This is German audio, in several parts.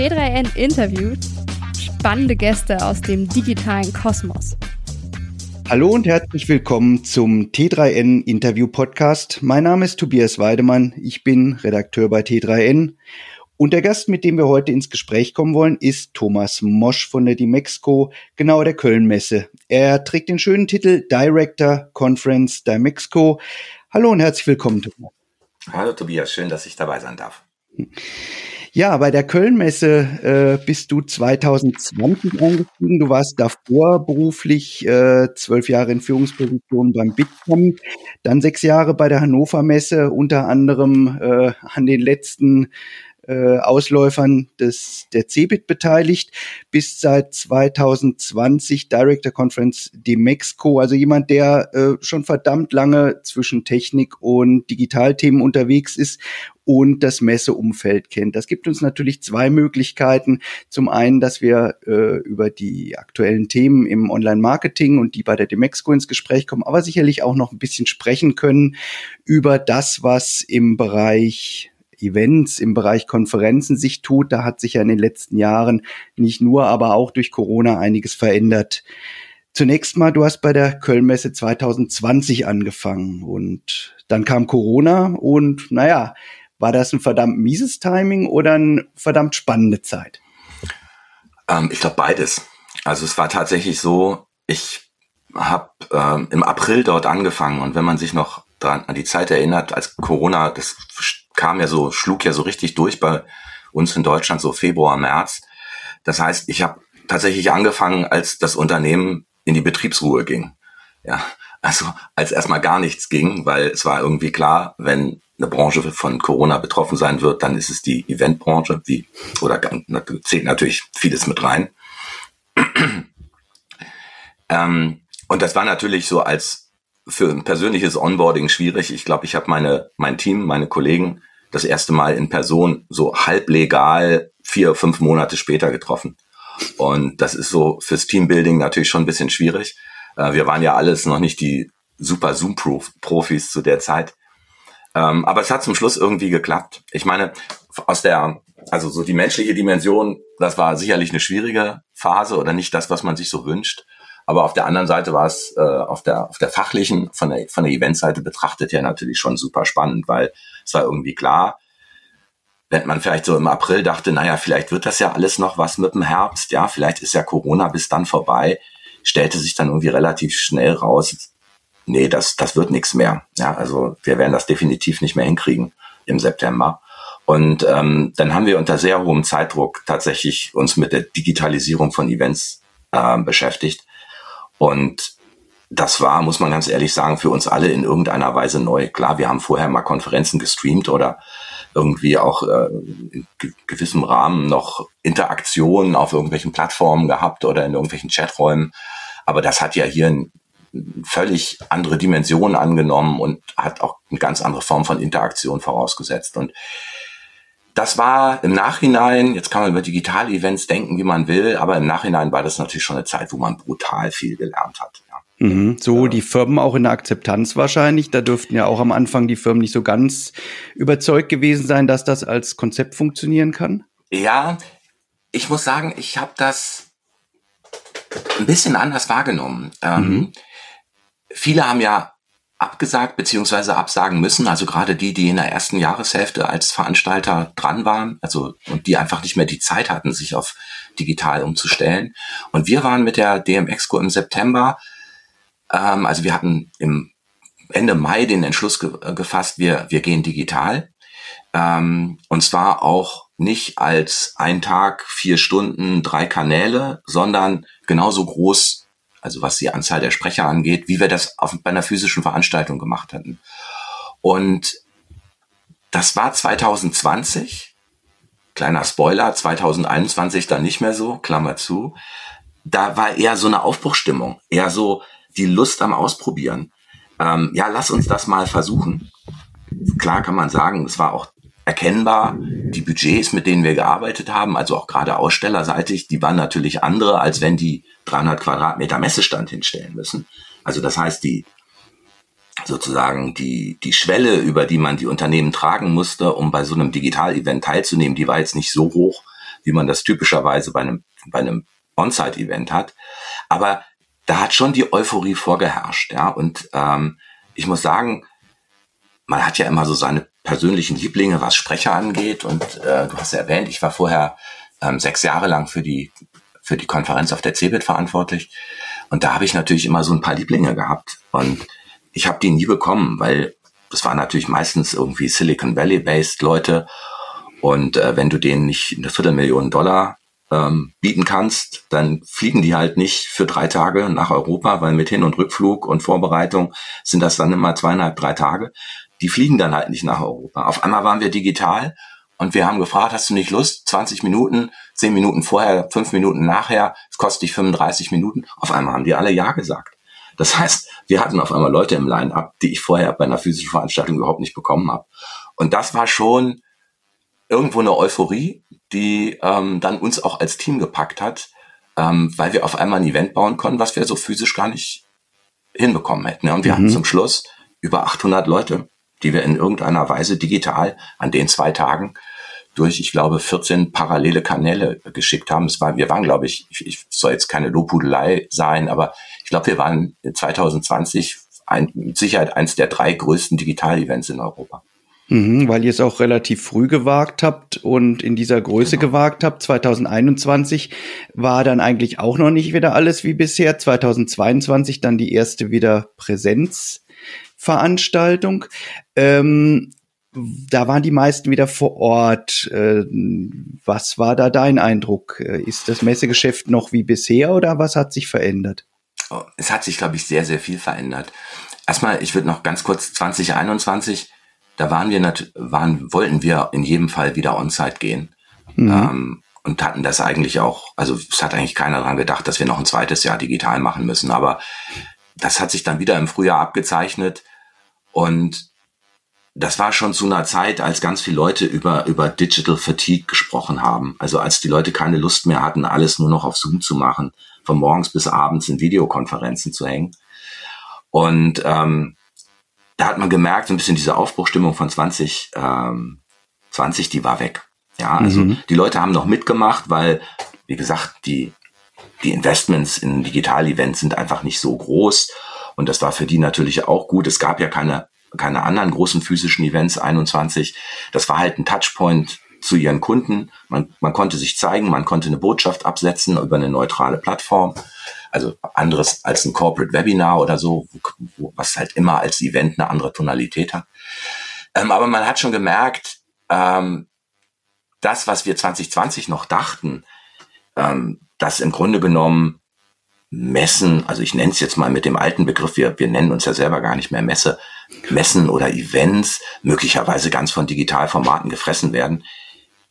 T3N interviewt spannende Gäste aus dem digitalen Kosmos. Hallo und herzlich willkommen zum T3N Interview Podcast. Mein Name ist Tobias Weidemann. Ich bin Redakteur bei T3N. Und der Gast, mit dem wir heute ins Gespräch kommen wollen, ist Thomas Mosch von der Dimexco, genau der Köln-Messe. Er trägt den schönen Titel Director Conference Dimexco. Hallo und herzlich willkommen, Thomas. Hallo Tobias, schön, dass ich dabei sein darf. Ja, bei der Köln-Messe äh, bist du 2020 eingestiegen. Du warst davor beruflich äh, zwölf Jahre in Führungspositionen beim Bitkom, dann sechs Jahre bei der Hannover Messe, unter anderem äh, an den letzten äh, Ausläufern des, der CeBIT beteiligt, bis seit 2020 Director Conference de Mexico, also jemand, der äh, schon verdammt lange zwischen Technik und Digitalthemen unterwegs ist und das Messeumfeld kennt. Das gibt uns natürlich zwei Möglichkeiten. Zum einen, dass wir äh, über die aktuellen Themen im Online-Marketing und die bei der Demexco ins Gespräch kommen, aber sicherlich auch noch ein bisschen sprechen können über das, was im Bereich Events, im Bereich Konferenzen sich tut. Da hat sich ja in den letzten Jahren nicht nur, aber auch durch Corona einiges verändert. Zunächst mal, du hast bei der Kölnmesse 2020 angefangen und dann kam Corona und naja, war das ein verdammt mieses Timing oder eine verdammt spannende Zeit? Ähm, ich glaube beides. Also es war tatsächlich so, ich habe ähm, im April dort angefangen und wenn man sich noch dran an die Zeit erinnert, als Corona, das kam ja so, schlug ja so richtig durch bei uns in Deutschland, so Februar, März. Das heißt, ich habe tatsächlich angefangen, als das Unternehmen in die Betriebsruhe ging. Ja, also als erstmal gar nichts ging, weil es war irgendwie klar, wenn eine Branche von Corona betroffen sein wird, dann ist es die Eventbranche, wie oder zählt natürlich vieles mit rein. ähm, und das war natürlich so als für ein persönliches Onboarding schwierig. Ich glaube, ich habe meine, mein Team, meine Kollegen das erste Mal in Person so halblegal vier, fünf Monate später getroffen. Und das ist so fürs Teambuilding natürlich schon ein bisschen schwierig. Äh, wir waren ja alles noch nicht die super Zoom-Profis zu der Zeit. Ähm, aber es hat zum Schluss irgendwie geklappt. Ich meine, aus der, also so die menschliche Dimension, das war sicherlich eine schwierige Phase oder nicht das, was man sich so wünscht. Aber auf der anderen Seite war es äh, auf der auf der fachlichen von der von der Eventseite betrachtet ja natürlich schon super spannend, weil es war irgendwie klar, wenn man vielleicht so im April dachte, naja, vielleicht wird das ja alles noch was mit dem Herbst, ja, vielleicht ist ja Corona bis dann vorbei, stellte sich dann irgendwie relativ schnell raus, nee, das das wird nichts mehr, ja, also wir werden das definitiv nicht mehr hinkriegen im September. Und ähm, dann haben wir unter sehr hohem Zeitdruck tatsächlich uns mit der Digitalisierung von Events äh, beschäftigt und das war, muss man ganz ehrlich sagen, für uns alle in irgendeiner Weise neu. Klar, wir haben vorher mal Konferenzen gestreamt oder irgendwie auch äh, in gewissem Rahmen noch Interaktionen auf irgendwelchen Plattformen gehabt oder in irgendwelchen Chaträumen. Aber das hat ja hier völlig andere Dimensionen angenommen und hat auch eine ganz andere Form von Interaktion vorausgesetzt. Und das war im Nachhinein, jetzt kann man über digitale Events denken, wie man will, aber im Nachhinein war das natürlich schon eine Zeit, wo man brutal viel gelernt hat. Ja. Mhm, so die Firmen auch in der Akzeptanz wahrscheinlich. Da dürften ja auch am Anfang die Firmen nicht so ganz überzeugt gewesen sein, dass das als Konzept funktionieren kann. Ja, ich muss sagen, ich habe das ein bisschen anders wahrgenommen. Ähm, mhm. Viele haben ja abgesagt beziehungsweise absagen müssen. Also gerade die, die in der ersten Jahreshälfte als Veranstalter dran waren, also und die einfach nicht mehr die Zeit hatten, sich auf digital umzustellen. Und wir waren mit der DMXco im September, ähm, also wir hatten im Ende Mai den Entschluss ge äh, gefasst, wir, wir gehen digital. Ähm, und zwar auch nicht als ein Tag, vier Stunden, drei Kanäle, sondern genauso groß also was die Anzahl der Sprecher angeht, wie wir das auf, bei einer physischen Veranstaltung gemacht hatten. Und das war 2020, kleiner Spoiler, 2021 dann nicht mehr so, Klammer zu. Da war eher so eine Aufbruchstimmung, eher so die Lust am Ausprobieren. Ähm, ja, lass uns das mal versuchen. Klar kann man sagen, es war auch erkennbar. Die Budgets, mit denen wir gearbeitet haben, also auch gerade ausstellerseitig, die waren natürlich andere, als wenn die 300 Quadratmeter Messestand hinstellen müssen. Also das heißt, die sozusagen die, die Schwelle, über die man die Unternehmen tragen musste, um bei so einem Digital-Event teilzunehmen, die war jetzt nicht so hoch, wie man das typischerweise bei einem, bei einem On-Site-Event hat. Aber da hat schon die Euphorie vorgeherrscht, ja. Und ähm, ich muss sagen, man hat ja immer so seine persönlichen Lieblinge, was Sprecher angeht. Und äh, du hast ja erwähnt, ich war vorher ähm, sechs Jahre lang für die für die Konferenz auf der CeBIT verantwortlich. Und da habe ich natürlich immer so ein paar Lieblinge gehabt. Und ich habe die nie bekommen, weil das waren natürlich meistens irgendwie Silicon Valley-based Leute. Und äh, wenn du denen nicht eine Viertelmillion Dollar ähm, bieten kannst, dann fliegen die halt nicht für drei Tage nach Europa, weil mit Hin- und Rückflug und Vorbereitung sind das dann immer zweieinhalb, drei Tage. Die fliegen dann halt nicht nach Europa. Auf einmal waren wir digital und wir haben gefragt, hast du nicht Lust? 20 Minuten, 10 Minuten vorher, 5 Minuten nachher, es kostet dich 35 Minuten. Auf einmal haben die alle Ja gesagt. Das heißt, wir hatten auf einmal Leute im Line-up, die ich vorher bei einer physischen Veranstaltung überhaupt nicht bekommen habe. Und das war schon irgendwo eine Euphorie, die ähm, dann uns auch als Team gepackt hat, ähm, weil wir auf einmal ein Event bauen konnten, was wir so physisch gar nicht hinbekommen hätten. Und wir mhm. hatten zum Schluss über 800 Leute, die wir in irgendeiner Weise digital an den zwei Tagen durch, ich glaube, 14 parallele Kanäle geschickt haben. Es war, wir waren, glaube ich, ich, ich soll jetzt keine Lobhudelei sein, aber ich glaube, wir waren 2020 ein, mit Sicherheit eins der drei größten Digital-Events in Europa. Mhm, weil ihr es auch relativ früh gewagt habt und in dieser Größe genau. gewagt habt. 2021 war dann eigentlich auch noch nicht wieder alles wie bisher. 2022 dann die erste wieder Präsenzveranstaltung. Ähm, da waren die meisten wieder vor Ort. Äh, was war da dein Eindruck? Äh, ist das Messegeschäft noch wie bisher oder was hat sich verändert? Oh, es hat sich, glaube ich, sehr, sehr viel verändert. Erstmal, ich würde noch ganz kurz 2021 da waren wir waren, wollten wir in jedem Fall wieder on-site gehen. Mhm. Ähm, und hatten das eigentlich auch, also es hat eigentlich keiner daran gedacht, dass wir noch ein zweites Jahr digital machen müssen. Aber das hat sich dann wieder im Frühjahr abgezeichnet. Und das war schon zu einer Zeit, als ganz viele Leute über, über Digital Fatigue gesprochen haben. Also als die Leute keine Lust mehr hatten, alles nur noch auf Zoom zu machen, von morgens bis abends in Videokonferenzen zu hängen. Und ähm, da hat man gemerkt, so ein bisschen diese Aufbruchstimmung von 20, ähm, 20, die war weg. Ja, also mhm. die Leute haben noch mitgemacht, weil, wie gesagt, die, die Investments in Digital-Events sind einfach nicht so groß. Und das war für die natürlich auch gut. Es gab ja keine, keine anderen großen physischen Events 21. Das war halt ein Touchpoint zu ihren Kunden. Man, man konnte sich zeigen, man konnte eine Botschaft absetzen über eine neutrale Plattform also anderes als ein Corporate Webinar oder so, wo, was halt immer als Event eine andere Tonalität hat. Ähm, aber man hat schon gemerkt, ähm, das, was wir 2020 noch dachten, ähm, dass im Grunde genommen Messen, also ich nenne es jetzt mal mit dem alten Begriff, wir, wir nennen uns ja selber gar nicht mehr Messe, Messen oder Events möglicherweise ganz von Digitalformaten gefressen werden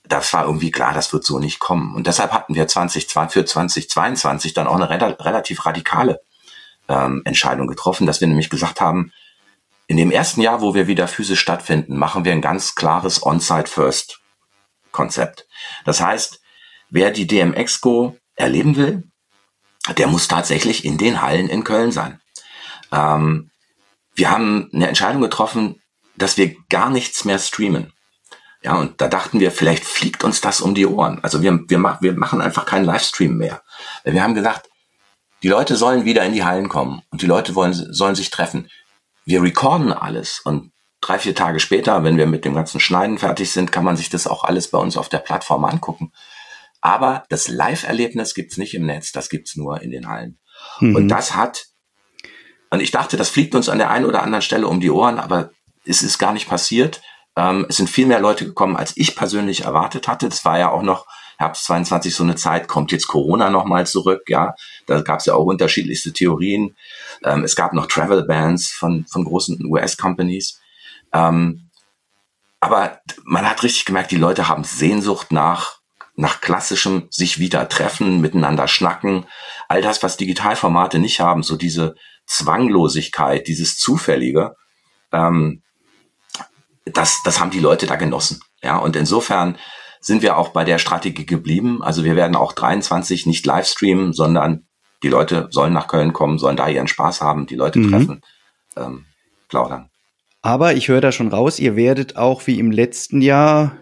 das war irgendwie klar, das wird so nicht kommen. Und deshalb hatten wir 20, für 2022 dann auch eine relativ radikale ähm, Entscheidung getroffen, dass wir nämlich gesagt haben, in dem ersten Jahr, wo wir wieder physisch stattfinden, machen wir ein ganz klares On-Site-First-Konzept. Das heißt, wer die DMX-Go erleben will, der muss tatsächlich in den Hallen in Köln sein. Ähm, wir haben eine Entscheidung getroffen, dass wir gar nichts mehr streamen. Ja, und da dachten wir, vielleicht fliegt uns das um die Ohren. Also wir, wir, wir machen einfach keinen Livestream mehr. Wir haben gesagt, die Leute sollen wieder in die Hallen kommen und die Leute wollen, sollen sich treffen. Wir recorden alles und drei, vier Tage später, wenn wir mit dem ganzen Schneiden fertig sind, kann man sich das auch alles bei uns auf der Plattform angucken. Aber das Live-Erlebnis gibt's nicht im Netz, das gibt's nur in den Hallen. Mhm. Und das hat, und ich dachte, das fliegt uns an der einen oder anderen Stelle um die Ohren, aber es ist gar nicht passiert. Ähm, es sind viel mehr Leute gekommen, als ich persönlich erwartet hatte. Das war ja auch noch Herbst 22 so eine Zeit, kommt jetzt Corona nochmal zurück, ja. Da gab es ja auch unterschiedlichste Theorien. Ähm, es gab noch Travel Bans von, von großen US-Companies. Ähm, aber man hat richtig gemerkt, die Leute haben Sehnsucht nach, nach klassischem sich wieder treffen, miteinander schnacken. All das, was Digitalformate nicht haben, so diese Zwanglosigkeit, dieses Zufällige. Ähm, das, das haben die Leute da genossen. Ja, und insofern sind wir auch bei der Strategie geblieben. Also wir werden auch 23 nicht live streamen, sondern die Leute sollen nach Köln kommen, sollen da ihren Spaß haben, die Leute mhm. treffen, ähm, plaudern. Aber ich höre da schon raus, ihr werdet auch wie im letzten Jahr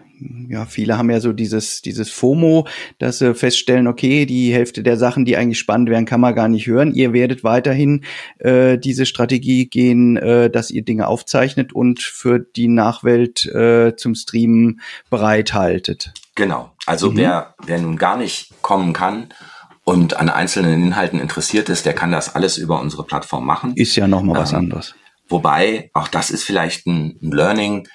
ja, viele haben ja so dieses, dieses FOMO, dass sie feststellen, okay, die Hälfte der Sachen, die eigentlich spannend wären, kann man gar nicht hören. Ihr werdet weiterhin äh, diese Strategie gehen, äh, dass ihr Dinge aufzeichnet und für die Nachwelt äh, zum Streamen bereithaltet. Genau. Also mhm. wer, wer nun gar nicht kommen kann und an einzelnen Inhalten interessiert ist, der kann das alles über unsere Plattform machen. Ist ja nochmal ähm, was anderes. Wobei, auch das ist vielleicht ein Learning,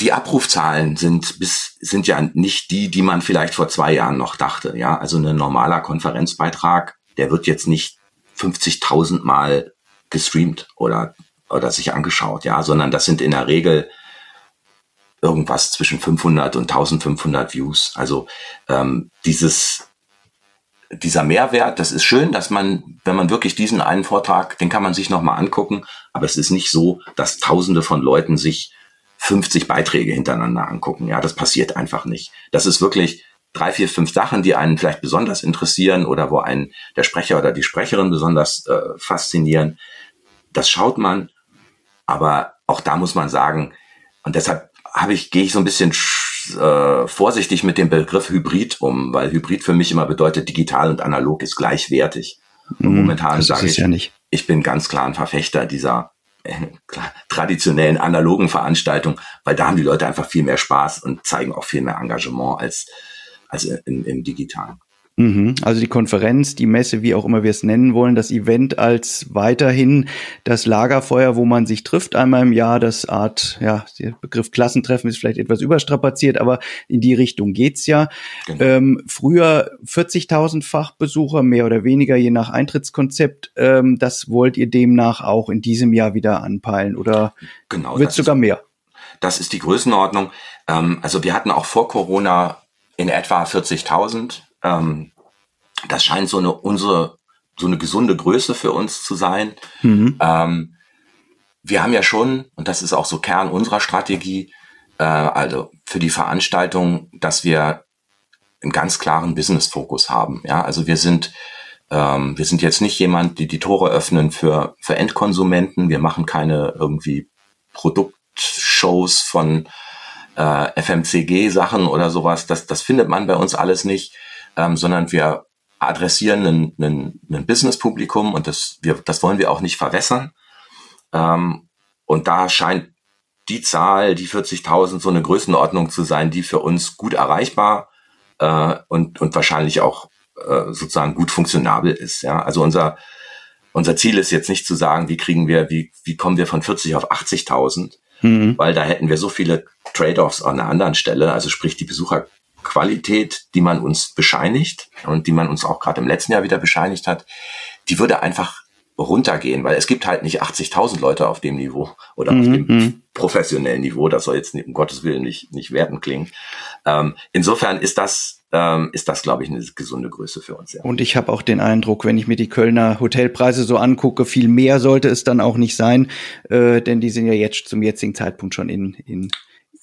die Abrufzahlen sind bis, sind ja nicht die, die man vielleicht vor zwei Jahren noch dachte. Ja, also ein normaler Konferenzbeitrag, der wird jetzt nicht 50.000 Mal gestreamt oder, oder sich angeschaut, ja, sondern das sind in der Regel irgendwas zwischen 500 und 1500 Views. Also ähm, dieses dieser Mehrwert, das ist schön, dass man, wenn man wirklich diesen einen Vortrag, den kann man sich nochmal angucken, aber es ist nicht so, dass Tausende von Leuten sich 50 Beiträge hintereinander angucken. Ja, das passiert einfach nicht. Das ist wirklich drei, vier, fünf Sachen, die einen vielleicht besonders interessieren oder wo einen der Sprecher oder die Sprecherin besonders äh, faszinieren. Das schaut man, aber auch da muss man sagen, und deshalb habe ich, gehe ich so ein bisschen äh, vorsichtig mit dem Begriff Hybrid um, weil Hybrid für mich immer bedeutet, digital und analog ist gleichwertig. Und mhm, momentan sage ich, ja ich bin ganz klar ein Verfechter dieser traditionellen analogen Veranstaltung, weil da haben die Leute einfach viel mehr Spaß und zeigen auch viel mehr Engagement als, als im, im digitalen. Mhm. Also die Konferenz, die Messe, wie auch immer wir es nennen wollen, das Event als weiterhin das Lagerfeuer, wo man sich trifft einmal im Jahr, das Art, ja, der Begriff Klassentreffen ist vielleicht etwas überstrapaziert, aber in die Richtung geht's ja. Genau. Ähm, früher 40.000 Fachbesucher, mehr oder weniger, je nach Eintrittskonzept. Ähm, das wollt ihr demnach auch in diesem Jahr wieder anpeilen oder genau, wird sogar ist, mehr? Das ist die Größenordnung. Ähm, also wir hatten auch vor Corona in etwa 40.000 ähm, das scheint so eine unsere so eine gesunde Größe für uns zu sein. Mhm. Ähm, wir haben ja schon, und das ist auch so Kern unserer Strategie, äh, also für die Veranstaltung, dass wir einen ganz klaren Business-Fokus haben. Ja, also wir sind ähm, wir sind jetzt nicht jemand, die die Tore öffnen für für Endkonsumenten. Wir machen keine irgendwie Produktshows von äh, FMCG-Sachen oder sowas. Das das findet man bei uns alles nicht ähm, sondern wir adressieren ein, Business-Publikum und das, wir, das wollen wir auch nicht verwässern. Ähm, und da scheint die Zahl, die 40.000, so eine Größenordnung zu sein, die für uns gut erreichbar äh, und, und wahrscheinlich auch äh, sozusagen gut funktionabel ist. Ja? Also unser, unser Ziel ist jetzt nicht zu sagen, wie kriegen wir, wie, wie kommen wir von 40 auf 80.000, mhm. weil da hätten wir so viele Trade-offs an einer anderen Stelle, also sprich die Besucher Qualität, die man uns bescheinigt und die man uns auch gerade im letzten Jahr wieder bescheinigt hat, die würde einfach runtergehen, weil es gibt halt nicht 80.000 Leute auf dem Niveau oder mhm. auf dem mhm. professionellen Niveau. Das soll jetzt um Gottes Willen nicht, nicht werten klingen. Ähm, insofern ist das, ähm, ist das, glaube ich, eine gesunde Größe für uns. Ja. Und ich habe auch den Eindruck, wenn ich mir die Kölner Hotelpreise so angucke, viel mehr sollte es dann auch nicht sein, äh, denn die sind ja jetzt zum jetzigen Zeitpunkt schon in, in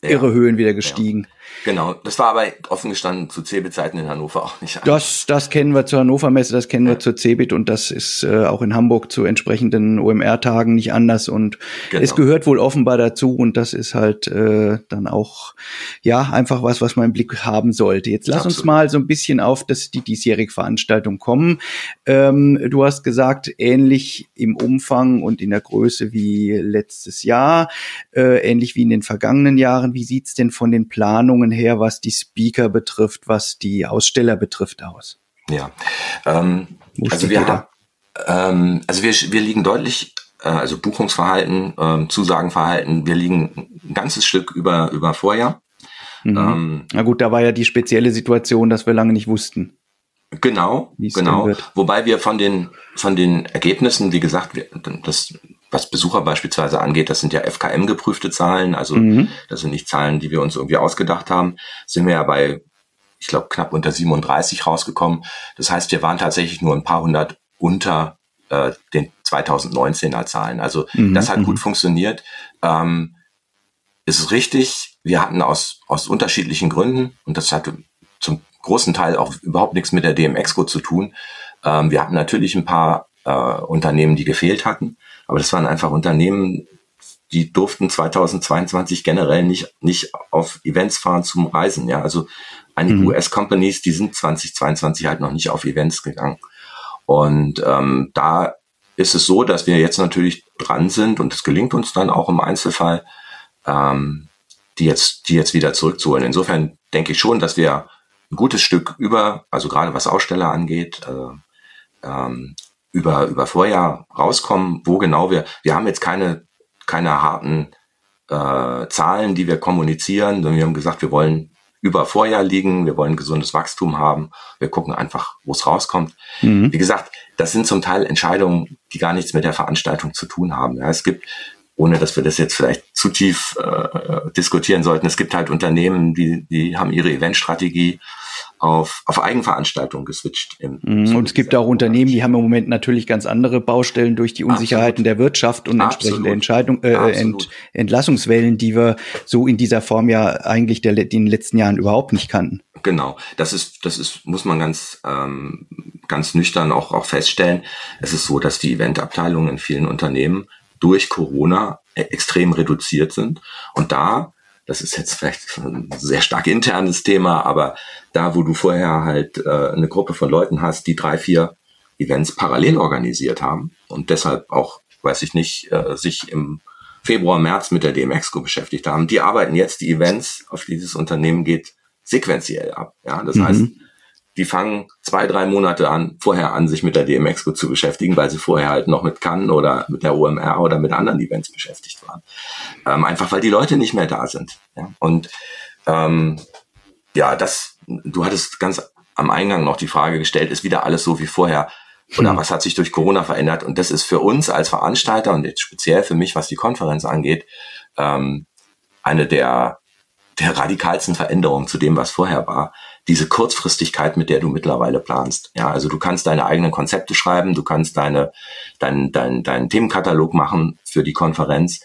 irre Höhen wieder gestiegen. Ja. Genau, das war aber offen gestanden zu Cebit-Zeiten in Hannover auch nicht. Das, das kennen wir zur Hannover Messe, das kennen ja. wir zur Cebit und das ist äh, auch in Hamburg zu entsprechenden OMR-Tagen nicht anders und genau. es gehört wohl offenbar dazu und das ist halt äh, dann auch ja einfach was, was man im Blick haben sollte. Jetzt lass Absolut. uns mal so ein bisschen auf das die diesjährige Veranstaltung kommen. Ähm, du hast gesagt, ähnlich im Umfang und in der Größe wie letztes Jahr, äh, ähnlich wie in den vergangenen Jahren. Wie sieht's denn von den Planungen Erfahrungen her, was die Speaker betrifft, was die Aussteller betrifft, aus? Ja, ähm, also wir haben, ähm, also wir, wir liegen deutlich, äh, also Buchungsverhalten, äh, Zusagenverhalten, wir liegen ein ganzes Stück über, über Vorjahr. Mhm. Ähm, Na gut, da war ja die spezielle Situation, dass wir lange nicht wussten. Genau, genau. Wobei wir von den, von den Ergebnissen, wie gesagt, wir, das was Besucher beispielsweise angeht, das sind ja FKM-geprüfte Zahlen, also mhm. das sind nicht Zahlen, die wir uns irgendwie ausgedacht haben, sind wir ja bei, ich glaube, knapp unter 37 rausgekommen. Das heißt, wir waren tatsächlich nur ein paar hundert unter äh, den 2019er Zahlen. Also mhm. das hat gut mhm. funktioniert. Ähm, ist richtig, wir hatten aus, aus unterschiedlichen Gründen, und das hatte zum großen Teil auch überhaupt nichts mit der DMX-Co zu tun, ähm, wir hatten natürlich ein paar äh, Unternehmen, die gefehlt hatten. Aber das waren einfach Unternehmen, die durften 2022 generell nicht, nicht auf Events fahren zum Reisen. Ja, also einige mhm. US-Companies, die sind 2022 halt noch nicht auf Events gegangen. Und ähm, da ist es so, dass wir jetzt natürlich dran sind und es gelingt uns dann auch im Einzelfall, ähm, die jetzt, die jetzt wieder zurückzuholen. Insofern denke ich schon, dass wir ein gutes Stück über, also gerade was Aussteller angeht, äh, ähm, über, über Vorjahr rauskommen, wo genau wir, wir haben jetzt keine, keine harten äh, Zahlen, die wir kommunizieren, sondern wir haben gesagt, wir wollen über Vorjahr liegen, wir wollen gesundes Wachstum haben, wir gucken einfach, wo es rauskommt. Mhm. Wie gesagt, das sind zum Teil Entscheidungen, die gar nichts mit der Veranstaltung zu tun haben. Ja, es gibt, ohne dass wir das jetzt vielleicht zu tief äh, diskutieren sollten, es gibt halt Unternehmen, die, die haben ihre Eventstrategie auf, auf Eigenveranstaltungen geswitcht. Im, mhm. und es gibt auch Unternehmen, die haben im Moment natürlich ganz andere Baustellen durch die Unsicherheiten Absolut. der Wirtschaft und Absolut. entsprechende Entscheidung, äh, Ent, Entlassungswellen, die wir so in dieser Form ja eigentlich der, in den letzten Jahren überhaupt nicht kannten. Genau, das ist, das ist, muss man ganz, ähm, ganz nüchtern auch, auch feststellen. Es ist so, dass die Eventabteilungen in vielen Unternehmen durch Corona e-, extrem reduziert sind. Und da das ist jetzt vielleicht ein sehr stark internes Thema, aber da, wo du vorher halt äh, eine Gruppe von Leuten hast, die drei, vier Events parallel organisiert haben und deshalb auch, weiß ich nicht, äh, sich im Februar, März mit der DMEXCO beschäftigt haben, die arbeiten jetzt die Events, auf dieses Unternehmen geht, sequenziell ab. Ja, das mhm. heißt, die fangen zwei, drei Monate an, vorher an, sich mit der DMX zu beschäftigen, weil sie vorher halt noch mit Cannes oder mit der OMR oder mit anderen Events beschäftigt waren. Ähm, einfach weil die Leute nicht mehr da sind. Ja? Und ähm, ja, das, du hattest ganz am Eingang noch die Frage gestellt, ist wieder alles so wie vorher? Oder hm. was hat sich durch Corona verändert? Und das ist für uns als Veranstalter und jetzt speziell für mich, was die Konferenz angeht, ähm, eine der, der radikalsten Veränderungen zu dem, was vorher war diese Kurzfristigkeit, mit der du mittlerweile planst. Ja, also du kannst deine eigenen Konzepte schreiben, du kannst deine, dein, dein, deinen Themenkatalog machen für die Konferenz.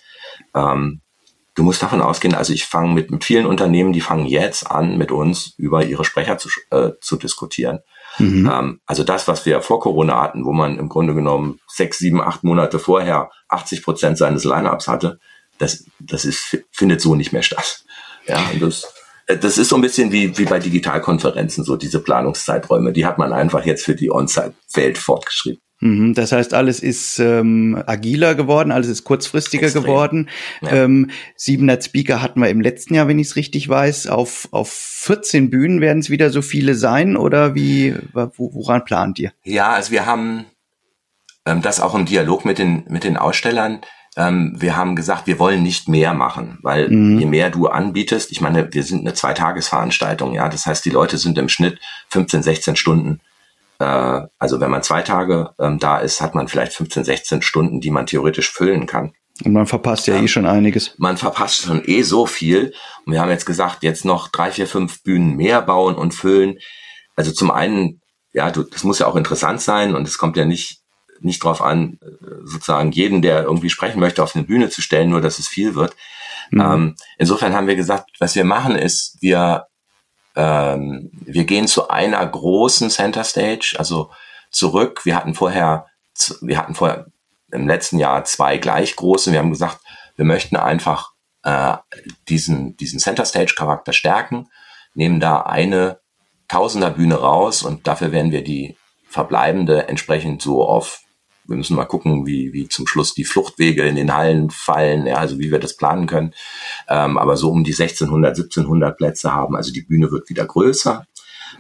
Ähm, du musst davon ausgehen, also ich fange mit, mit vielen Unternehmen, die fangen jetzt an, mit uns über ihre Sprecher zu, äh, zu diskutieren. Mhm. Ähm, also das, was wir vor Corona hatten, wo man im Grunde genommen sechs, sieben, acht Monate vorher 80 Prozent seines Lineups hatte, das, das ist, findet so nicht mehr statt. Ja, und das, das ist so ein bisschen wie, wie bei Digitalkonferenzen, so diese Planungszeiträume. Die hat man einfach jetzt für die On-Site-Welt fortgeschrieben. Mhm, das heißt, alles ist ähm, agiler geworden, alles ist kurzfristiger Extrem. geworden. Ja. Ähm, 700 Speaker hatten wir im letzten Jahr, wenn ich es richtig weiß. Auf, auf 14 Bühnen werden es wieder so viele sein oder wie, woran plant ihr? Ja, also wir haben ähm, das auch im Dialog mit den, mit den Ausstellern ähm, wir haben gesagt, wir wollen nicht mehr machen, weil mhm. je mehr du anbietest, ich meine, wir sind eine Zweitagesveranstaltung, ja, das heißt, die Leute sind im Schnitt 15, 16 Stunden. Äh, also wenn man zwei Tage ähm, da ist, hat man vielleicht 15, 16 Stunden, die man theoretisch füllen kann. Und man verpasst ja, ja eh schon einiges. Man verpasst schon eh so viel. Und wir haben jetzt gesagt, jetzt noch drei, vier, fünf Bühnen mehr bauen und füllen. Also zum einen, ja, du, das muss ja auch interessant sein und es kommt ja nicht nicht darauf an, sozusagen jeden, der irgendwie sprechen möchte, auf eine Bühne zu stellen, nur dass es viel wird. Mhm. Ähm, insofern haben wir gesagt, was wir machen ist, wir, ähm, wir gehen zu einer großen Center Stage, also zurück. Wir hatten vorher, wir hatten vorher im letzten Jahr zwei gleich große. Wir haben gesagt, wir möchten einfach äh, diesen, diesen Center Stage Charakter stärken, nehmen da eine Tausenderbühne raus und dafür werden wir die verbleibende entsprechend so auf wir müssen mal gucken, wie, wie zum Schluss die Fluchtwege in den Hallen fallen, ja, also wie wir das planen können. Ähm, aber so um die 1600, 1700 Plätze haben. Also die Bühne wird wieder größer.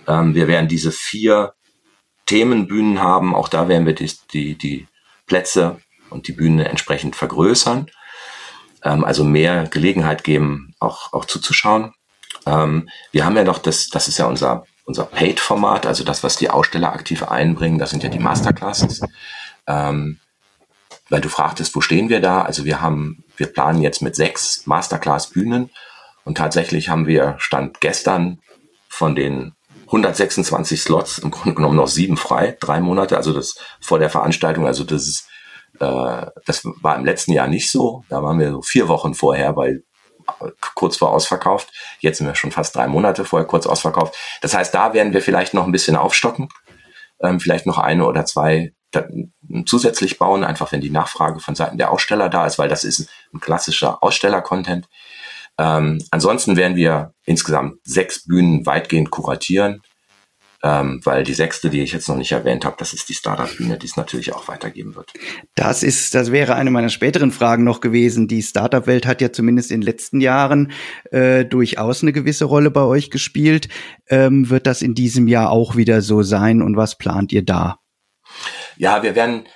Ähm, wir werden diese vier Themenbühnen haben. Auch da werden wir die, die, die Plätze und die Bühne entsprechend vergrößern. Ähm, also mehr Gelegenheit geben, auch, auch zuzuschauen. Ähm, wir haben ja noch das, das ist ja unser unser Paid-Format, also das, was die Aussteller aktiv einbringen, das sind ja die Masterclasses. Ähm, weil du fragtest, wo stehen wir da? Also wir haben, wir planen jetzt mit sechs Masterclass-Bühnen und tatsächlich haben wir Stand gestern von den 126 Slots im Grunde genommen noch sieben frei, drei Monate, also das vor der Veranstaltung, also das ist, äh, das war im letzten Jahr nicht so. Da waren wir so vier Wochen vorher bei kurz vor ausverkauft. Jetzt sind wir schon fast drei Monate vorher kurz ausverkauft. Das heißt, da werden wir vielleicht noch ein bisschen aufstocken, ähm, vielleicht noch eine oder zwei zusätzlich bauen, einfach wenn die Nachfrage von Seiten der Aussteller da ist, weil das ist ein klassischer Aussteller-Content. Ähm, ansonsten werden wir insgesamt sechs Bühnen weitgehend kuratieren ähm, weil die sechste, die ich jetzt noch nicht erwähnt habe, das ist die Startup-Bühne, die es natürlich auch weitergeben wird. Das ist, das wäre eine meiner späteren Fragen noch gewesen. Die Startup-Welt hat ja zumindest in den letzten Jahren äh, durchaus eine gewisse Rolle bei euch gespielt. Ähm, wird das in diesem Jahr auch wieder so sein und was plant ihr da? Ja, wir werden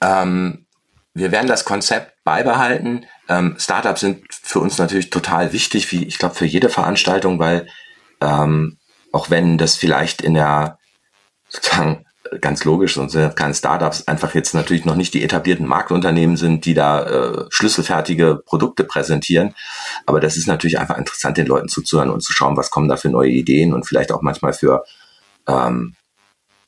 ähm, wir werden das Konzept beibehalten. Ähm, Startups sind für uns natürlich total wichtig, wie ich glaube für jede Veranstaltung, weil ähm, auch wenn das vielleicht in der sozusagen ganz logisch, sonst sind keine Startups einfach jetzt natürlich noch nicht die etablierten Marktunternehmen sind, die da äh, schlüsselfertige Produkte präsentieren. Aber das ist natürlich einfach interessant, den Leuten zuzuhören und zu schauen, was kommen da für neue Ideen und vielleicht auch manchmal für, ähm,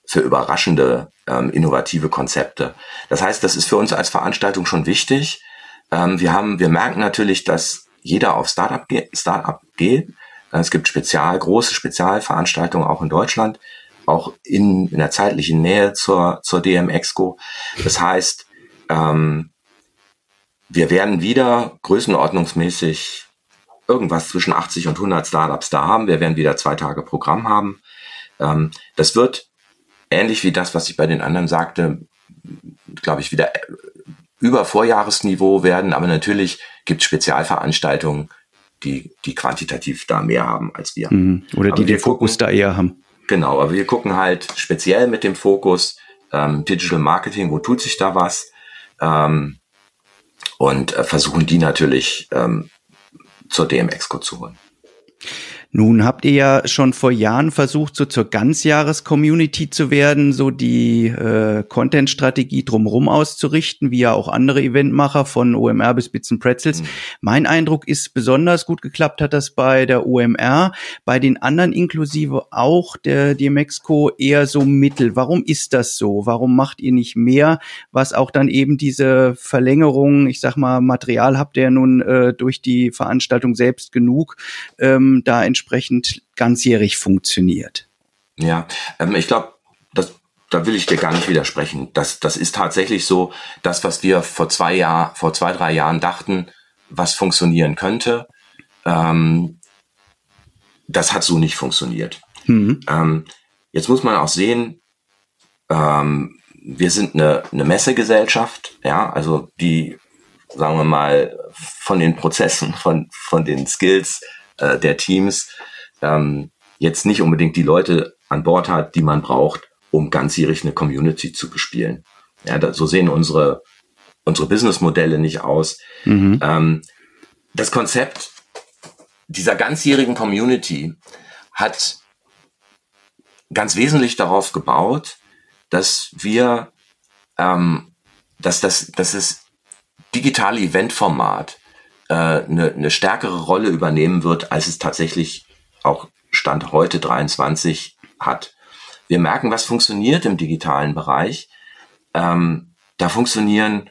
für überraschende, ähm, innovative Konzepte. Das heißt, das ist für uns als Veranstaltung schon wichtig. Ähm, wir haben, wir merken natürlich, dass jeder auf Startup, ge Startup geht es gibt spezial, große Spezialveranstaltungen auch in Deutschland, auch in, in der zeitlichen Nähe zur, zur DM Exco. Das heißt, ähm, wir werden wieder größenordnungsmäßig irgendwas zwischen 80 und 100 Startups da haben. Wir werden wieder zwei Tage Programm haben. Ähm, das wird ähnlich wie das, was ich bei den anderen sagte, glaube ich, wieder über Vorjahresniveau werden. Aber natürlich gibt es Spezialveranstaltungen, die, die quantitativ da mehr haben als wir. Mhm. Oder die den Fokus da eher haben. Genau, aber wir gucken halt speziell mit dem Fokus ähm, Digital Marketing, wo tut sich da was? Ähm, und äh, versuchen die natürlich ähm, zur DMX-Co zu holen. Nun habt ihr ja schon vor Jahren versucht, so zur Ganzjahres-Community zu werden, so die äh, Content-Strategie drumherum auszurichten, wie ja auch andere Eventmacher von OMR bis Bits and Pretzels. Mhm. Mein Eindruck ist, besonders gut geklappt hat das bei der OMR, bei den anderen inklusive auch der DMX-Co eher so mittel. Warum ist das so? Warum macht ihr nicht mehr, was auch dann eben diese Verlängerung, ich sag mal, Material habt ihr ja nun äh, durch die Veranstaltung selbst genug, ähm, da entsprechend entsprechend ganzjährig funktioniert. Ja, ähm, ich glaube, das da will ich dir gar nicht widersprechen. Das, das ist tatsächlich so, das, was wir vor zwei Jahr, vor zwei, drei Jahren dachten, was funktionieren könnte, ähm, das hat so nicht funktioniert. Mhm. Ähm, jetzt muss man auch sehen, ähm, wir sind eine, eine Messegesellschaft, ja, also die, sagen wir mal, von den Prozessen, von, von den Skills äh, der Teams ähm, jetzt nicht unbedingt die Leute an Bord hat, die man braucht, um ganzjährig eine Community zu bespielen. Ja, da, so sehen unsere, unsere Businessmodelle nicht aus. Mhm. Ähm, das Konzept dieser ganzjährigen Community hat ganz wesentlich darauf gebaut, dass wir, ähm, dass das, dass das digitale Eventformat eine, eine stärkere Rolle übernehmen wird, als es tatsächlich auch Stand heute 23 hat. Wir merken, was funktioniert im digitalen Bereich. Ähm, da funktionieren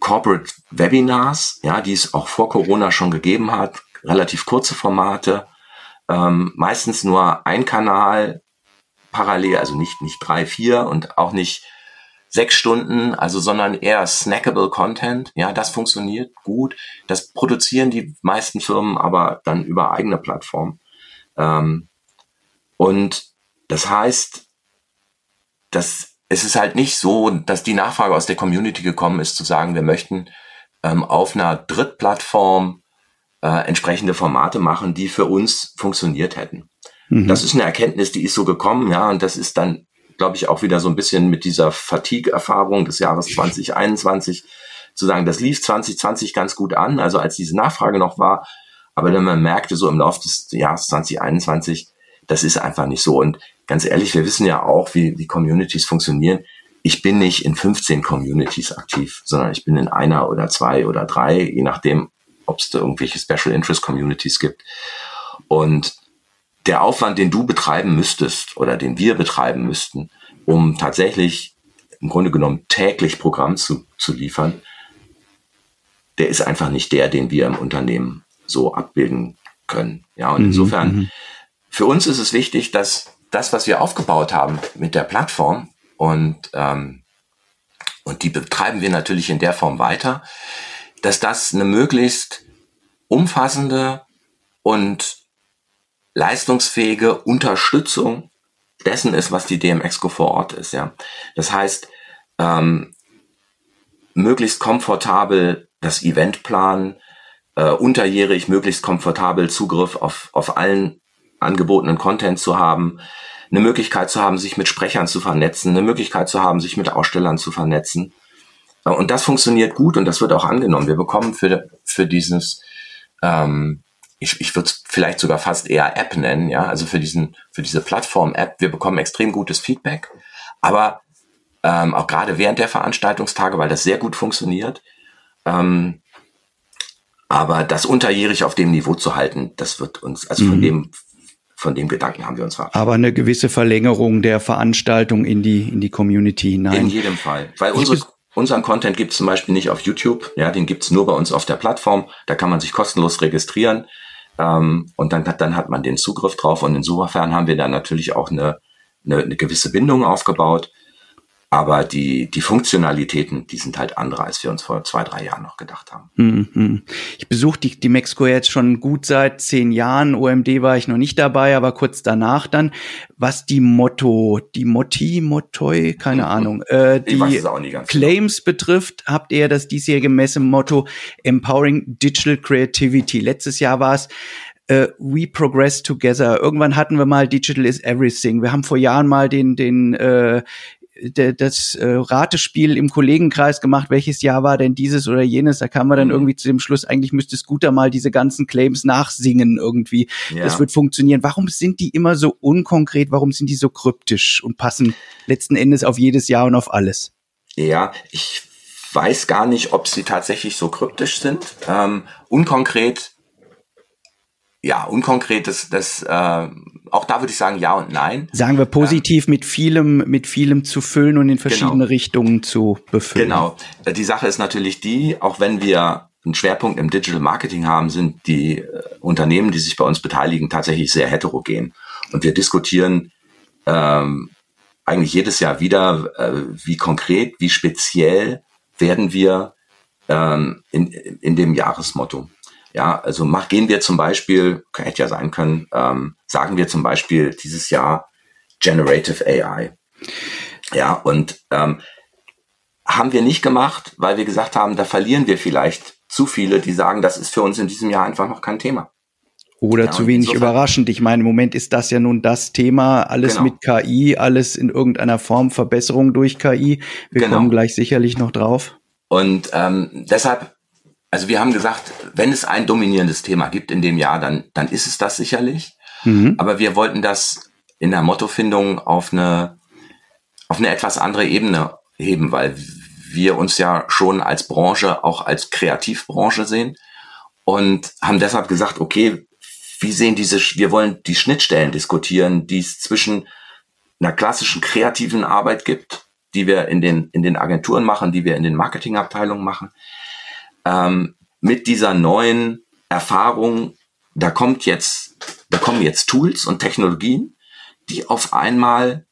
Corporate Webinars, ja, die es auch vor Corona schon gegeben hat, relativ kurze Formate, ähm, meistens nur ein Kanal parallel, also nicht, nicht drei, vier und auch nicht sechs Stunden, also sondern eher snackable Content. Ja, das funktioniert gut. Das produzieren die meisten Firmen aber dann über eigene Plattformen. Ähm, und das heißt, dass es ist halt nicht so, dass die Nachfrage aus der Community gekommen ist, zu sagen, wir möchten ähm, auf einer Drittplattform äh, entsprechende Formate machen, die für uns funktioniert hätten. Mhm. Das ist eine Erkenntnis, die ist so gekommen, ja, und das ist dann glaube ich, auch wieder so ein bisschen mit dieser Fatigue-Erfahrung des Jahres 2021 zu sagen, das lief 2020 ganz gut an, also als diese Nachfrage noch war, aber dann man merkte so im Laufe des Jahres 2021, das ist einfach nicht so. Und ganz ehrlich, wir wissen ja auch, wie, wie Communities funktionieren. Ich bin nicht in 15 Communities aktiv, sondern ich bin in einer oder zwei oder drei, je nachdem, ob es da irgendwelche Special Interest Communities gibt. Und der Aufwand, den du betreiben müsstest oder den wir betreiben müssten, um tatsächlich im Grunde genommen täglich Programm zu, zu liefern, der ist einfach nicht der, den wir im Unternehmen so abbilden können. Ja, und mhm, insofern, mhm. für uns ist es wichtig, dass das, was wir aufgebaut haben mit der Plattform und ähm, und die betreiben wir natürlich in der Form weiter, dass das eine möglichst umfassende und leistungsfähige Unterstützung dessen ist, was die DMX-Co vor Ort ist. Ja, das heißt ähm, möglichst komfortabel das Event planen, äh, unterjährig möglichst komfortabel Zugriff auf auf allen angebotenen Content zu haben, eine Möglichkeit zu haben, sich mit Sprechern zu vernetzen, eine Möglichkeit zu haben, sich mit Ausstellern zu vernetzen. Äh, und das funktioniert gut und das wird auch angenommen. Wir bekommen für, für dieses, ähm, ich, ich würde es vielleicht sogar fast eher App nennen, ja, also für diesen, für diese Plattform-App, wir bekommen extrem gutes Feedback, aber ähm, auch gerade während der Veranstaltungstage, weil das sehr gut funktioniert. Ähm, aber das unterjährig auf dem Niveau zu halten, das wird uns, also von mhm. dem von dem Gedanken haben wir uns verabschiedet. Aber eine gewisse Verlängerung der Veranstaltung in die, in die Community hinein. In jedem Fall. Weil unsere, unseren Content gibt es zum Beispiel nicht auf YouTube, ja, den gibt es nur bei uns auf der Plattform. Da kann man sich kostenlos registrieren. Ähm, und dann, dann hat man den Zugriff drauf. Und insofern haben wir da natürlich auch eine, eine, eine gewisse Bindung aufgebaut. Aber die, die Funktionalitäten, die sind halt andere, als wir uns vor zwei, drei Jahren noch gedacht haben. Mhm. Ich besuche die, die Mexiko jetzt schon gut seit zehn Jahren. OMD war ich noch nicht dabei, aber kurz danach dann. Was die Motto, die Motti, Mottoi, keine mhm. Ahnung, äh, die genau. Claims genau. betrifft, habt ihr das diesjährige Messemotto Empowering Digital Creativity. Letztes Jahr war es Uh, we progress together. Irgendwann hatten wir mal Digital is everything. Wir haben vor Jahren mal den den äh, das äh, Ratespiel im Kollegenkreis gemacht, welches Jahr war denn dieses oder jenes. Da kam man dann mhm. irgendwie zu dem Schluss, eigentlich müsste Scooter mal diese ganzen Claims nachsingen irgendwie. Ja. Das wird funktionieren. Warum sind die immer so unkonkret? Warum sind die so kryptisch und passen letzten Endes auf jedes Jahr und auf alles? Ja, ich weiß gar nicht, ob sie tatsächlich so kryptisch sind. Ähm, unkonkret ja, unkonkret, das, das äh, auch da würde ich sagen ja und nein. Sagen wir positiv ähm, mit vielem, mit vielem zu füllen und in verschiedene genau. Richtungen zu befüllen. Genau. Äh, die Sache ist natürlich die, auch wenn wir einen Schwerpunkt im Digital Marketing haben, sind die äh, Unternehmen, die sich bei uns beteiligen, tatsächlich sehr heterogen. Und wir diskutieren ähm, eigentlich jedes Jahr wieder, äh, wie konkret, wie speziell werden wir ähm, in, in dem Jahresmotto. Ja, also mach, gehen wir zum Beispiel, hätte ja sein können, ähm, sagen wir zum Beispiel dieses Jahr Generative AI. Ja, und ähm, haben wir nicht gemacht, weil wir gesagt haben, da verlieren wir vielleicht zu viele, die sagen, das ist für uns in diesem Jahr einfach noch kein Thema. Oder ja, zu wenig insofern, überraschend. Ich meine, im Moment ist das ja nun das Thema, alles genau. mit KI, alles in irgendeiner Form Verbesserung durch KI. Wir genau. kommen gleich sicherlich noch drauf. Und ähm, deshalb also wir haben gesagt, wenn es ein dominierendes Thema gibt in dem Jahr, dann, dann ist es das sicherlich. Mhm. Aber wir wollten das in der Mottofindung auf eine, auf eine etwas andere Ebene heben, weil wir uns ja schon als Branche auch als Kreativbranche sehen und haben deshalb gesagt, okay, wie sehen diese, wir wollen die Schnittstellen diskutieren, die es zwischen einer klassischen kreativen Arbeit gibt, die wir in den, in den Agenturen machen, die wir in den Marketingabteilungen machen, ähm, mit dieser neuen Erfahrung, da kommt jetzt, da kommen jetzt Tools und Technologien, die auf einmal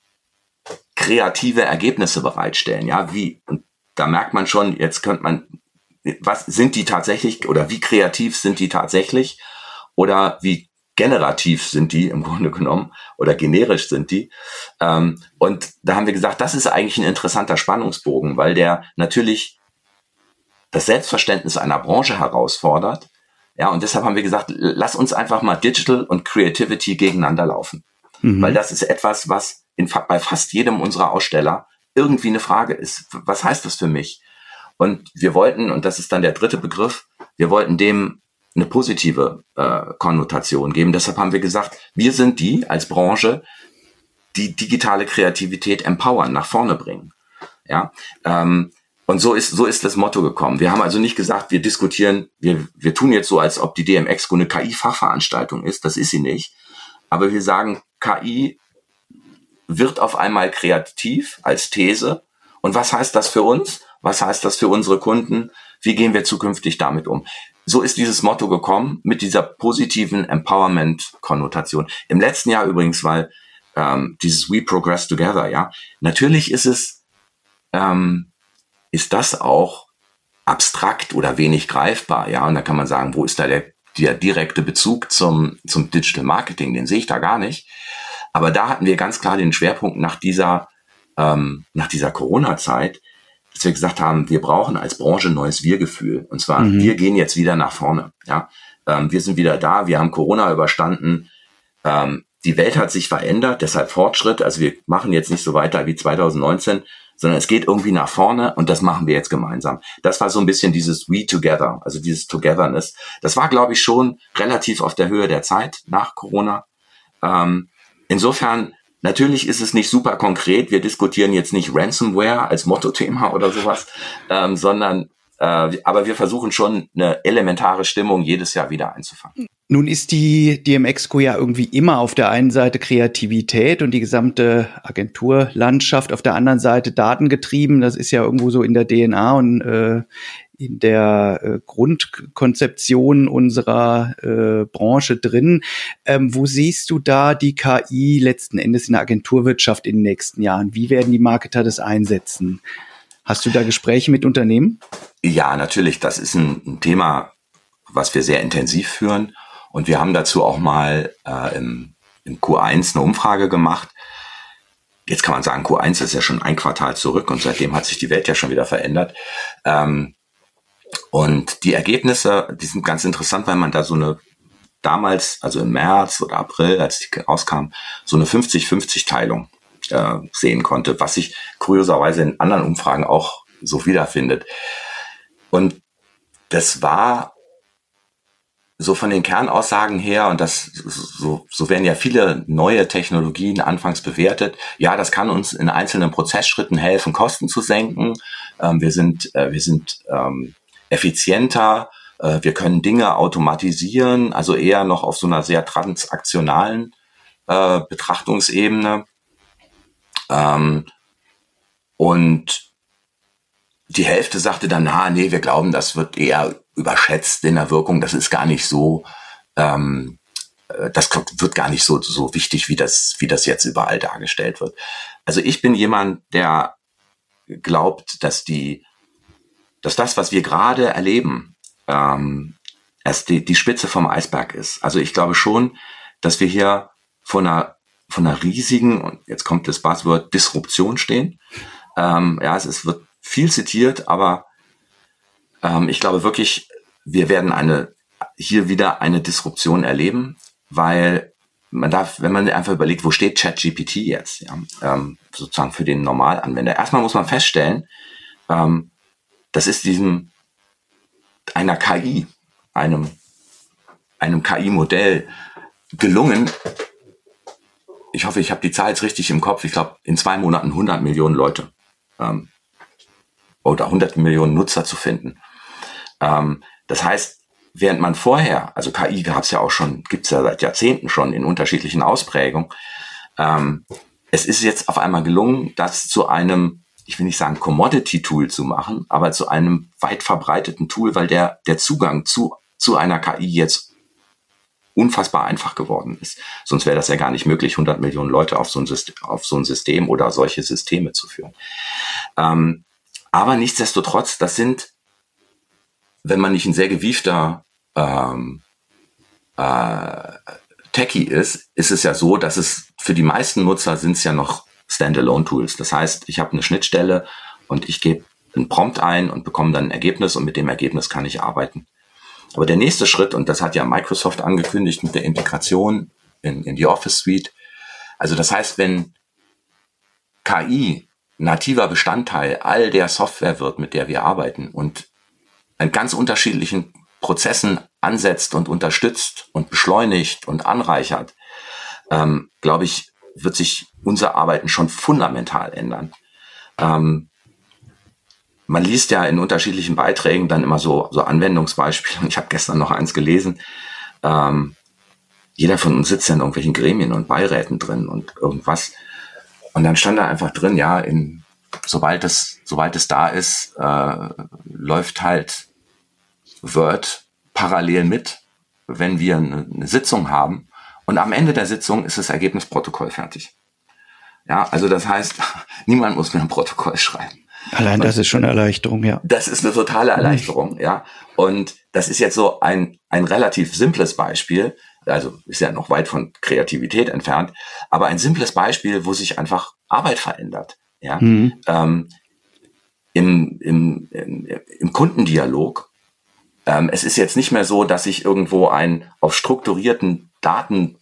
kreative Ergebnisse bereitstellen. Ja, wie, und da merkt man schon, jetzt könnte man, was sind die tatsächlich oder wie kreativ sind die tatsächlich oder wie generativ sind die im Grunde genommen oder generisch sind die. Ähm, und da haben wir gesagt, das ist eigentlich ein interessanter Spannungsbogen, weil der natürlich das Selbstverständnis einer Branche herausfordert. Ja, und deshalb haben wir gesagt, lass uns einfach mal Digital und Creativity gegeneinander laufen. Mhm. Weil das ist etwas, was in, bei fast jedem unserer Aussteller irgendwie eine Frage ist. Was heißt das für mich? Und wir wollten, und das ist dann der dritte Begriff, wir wollten dem eine positive äh, Konnotation geben. Deshalb haben wir gesagt, wir sind die als Branche, die digitale Kreativität empowern, nach vorne bringen. Ja, ähm, und so ist, so ist das Motto gekommen. Wir haben also nicht gesagt, wir diskutieren, wir, wir tun jetzt so, als ob die DMX eine KI-Fachveranstaltung ist. Das ist sie nicht. Aber wir sagen, KI wird auf einmal kreativ als These. Und was heißt das für uns? Was heißt das für unsere Kunden? Wie gehen wir zukünftig damit um? So ist dieses Motto gekommen mit dieser positiven Empowerment-Konnotation. Im letzten Jahr übrigens, weil ähm, dieses We Progress Together, ja, natürlich ist es ähm, ist das auch abstrakt oder wenig greifbar. Ja, und da kann man sagen, wo ist da der, der direkte Bezug zum, zum Digital Marketing? Den sehe ich da gar nicht. Aber da hatten wir ganz klar den Schwerpunkt nach dieser, ähm, nach dieser Corona-Zeit, dass wir gesagt haben, wir brauchen als Branche ein neues Wir-Gefühl. Und zwar, mhm. wir gehen jetzt wieder nach vorne. Ja, ähm, wir sind wieder da, wir haben Corona überstanden. Ähm, die Welt hat sich verändert, deshalb Fortschritt. Also wir machen jetzt nicht so weiter wie 2019, sondern es geht irgendwie nach vorne und das machen wir jetzt gemeinsam. Das war so ein bisschen dieses We Together, also dieses Togetherness. Das war, glaube ich, schon relativ auf der Höhe der Zeit nach Corona. Ähm, insofern, natürlich ist es nicht super konkret. Wir diskutieren jetzt nicht Ransomware als Motto-Thema oder sowas, ähm, sondern äh, aber wir versuchen schon eine elementare Stimmung jedes Jahr wieder einzufangen. Nun ist die DMX-Co ja irgendwie immer auf der einen Seite Kreativität und die gesamte Agenturlandschaft, auf der anderen Seite datengetrieben. Das ist ja irgendwo so in der DNA und äh, in der äh, Grundkonzeption unserer äh, Branche drin. Ähm, wo siehst du da die KI letzten Endes in der Agenturwirtschaft in den nächsten Jahren? Wie werden die Marketer das einsetzen? Hast du da Gespräche mit Unternehmen? Ja, natürlich. Das ist ein, ein Thema, was wir sehr intensiv führen. Und wir haben dazu auch mal äh, im, im Q1 eine Umfrage gemacht. Jetzt kann man sagen, Q1 ist ja schon ein Quartal zurück und seitdem hat sich die Welt ja schon wieder verändert. Ähm, und die Ergebnisse, die sind ganz interessant, weil man da so eine damals, also im März oder April, als die rauskam, so eine 50-50-Teilung äh, sehen konnte, was sich kurioserweise in anderen Umfragen auch so wiederfindet. Und das war so von den Kernaussagen her, und das so, so werden ja viele neue Technologien anfangs bewertet, ja, das kann uns in einzelnen Prozessschritten helfen, Kosten zu senken. Ähm, wir sind, äh, wir sind ähm, effizienter, äh, wir können Dinge automatisieren, also eher noch auf so einer sehr transaktionalen äh, Betrachtungsebene. Ähm, und die Hälfte sagte dann, na, nee, wir glauben, das wird eher überschätzt in der Wirkung. Das ist gar nicht so, ähm, äh, das wird gar nicht so, so wichtig, wie das, wie das jetzt überall dargestellt wird. Also ich bin jemand, der glaubt, dass die, dass das, was wir gerade erleben, ähm, erst die, die Spitze vom Eisberg ist. Also ich glaube schon, dass wir hier von einer von einer riesigen, und jetzt kommt das Buzzword, Disruption stehen. Ähm, ja, es, es, wird viel zitiert, aber ähm, ich glaube wirklich, wir werden eine, hier wieder eine Disruption erleben, weil man darf, wenn man einfach überlegt, wo steht ChatGPT jetzt, ja, ähm, sozusagen für den Normalanwender. Erstmal muss man feststellen, ähm, das ist diesem einer KI, einem, einem KI-Modell gelungen, ich hoffe, ich habe die Zahl jetzt richtig im Kopf. Ich glaube, in zwei Monaten 100 Millionen Leute ähm, oder 100 Millionen Nutzer zu finden. Ähm, das heißt, während man vorher, also KI gab es ja auch schon, gibt es ja seit Jahrzehnten schon in unterschiedlichen Ausprägungen, ähm, es ist jetzt auf einmal gelungen, das zu einem, ich will nicht sagen Commodity-Tool zu machen, aber zu einem weit verbreiteten Tool, weil der, der Zugang zu, zu einer KI jetzt unfassbar einfach geworden ist. Sonst wäre das ja gar nicht möglich, 100 Millionen Leute auf so ein System, auf so ein System oder solche Systeme zu führen. Ähm, aber nichtsdestotrotz, das sind, wenn man nicht ein sehr gewiefter ähm, äh, Techie ist, ist es ja so, dass es für die meisten Nutzer sind es ja noch Standalone-Tools. Das heißt, ich habe eine Schnittstelle und ich gebe einen Prompt ein und bekomme dann ein Ergebnis und mit dem Ergebnis kann ich arbeiten. Aber der nächste Schritt, und das hat ja Microsoft angekündigt mit der Integration in, in die Office Suite, also das heißt, wenn KI nativer Bestandteil all der Software wird, mit der wir arbeiten und an ganz unterschiedlichen Prozessen ansetzt und unterstützt und beschleunigt und anreichert, ähm, glaube ich, wird sich unser Arbeiten schon fundamental ändern. Ähm, man liest ja in unterschiedlichen Beiträgen dann immer so, so Anwendungsbeispiele. Ich habe gestern noch eins gelesen. Ähm, jeder von uns sitzt ja in irgendwelchen Gremien und Beiräten drin und irgendwas. Und dann stand da einfach drin, ja, in, sobald es, sobald es da ist, äh, läuft halt Word parallel mit, wenn wir eine, Sitzung haben. Und am Ende der Sitzung ist das Ergebnisprotokoll fertig. Ja, also das heißt, niemand muss mehr ein Protokoll schreiben. Allein das ist schon eine Erleichterung, ja. Das ist eine totale Erleichterung, ja. Und das ist jetzt so ein, ein relativ simples Beispiel. Also ist ja noch weit von Kreativität entfernt, aber ein simples Beispiel, wo sich einfach Arbeit verändert. Ja. Mhm. Ähm, im, im, im Kundendialog. Ähm, es ist jetzt nicht mehr so, dass ich irgendwo ein auf strukturierten Daten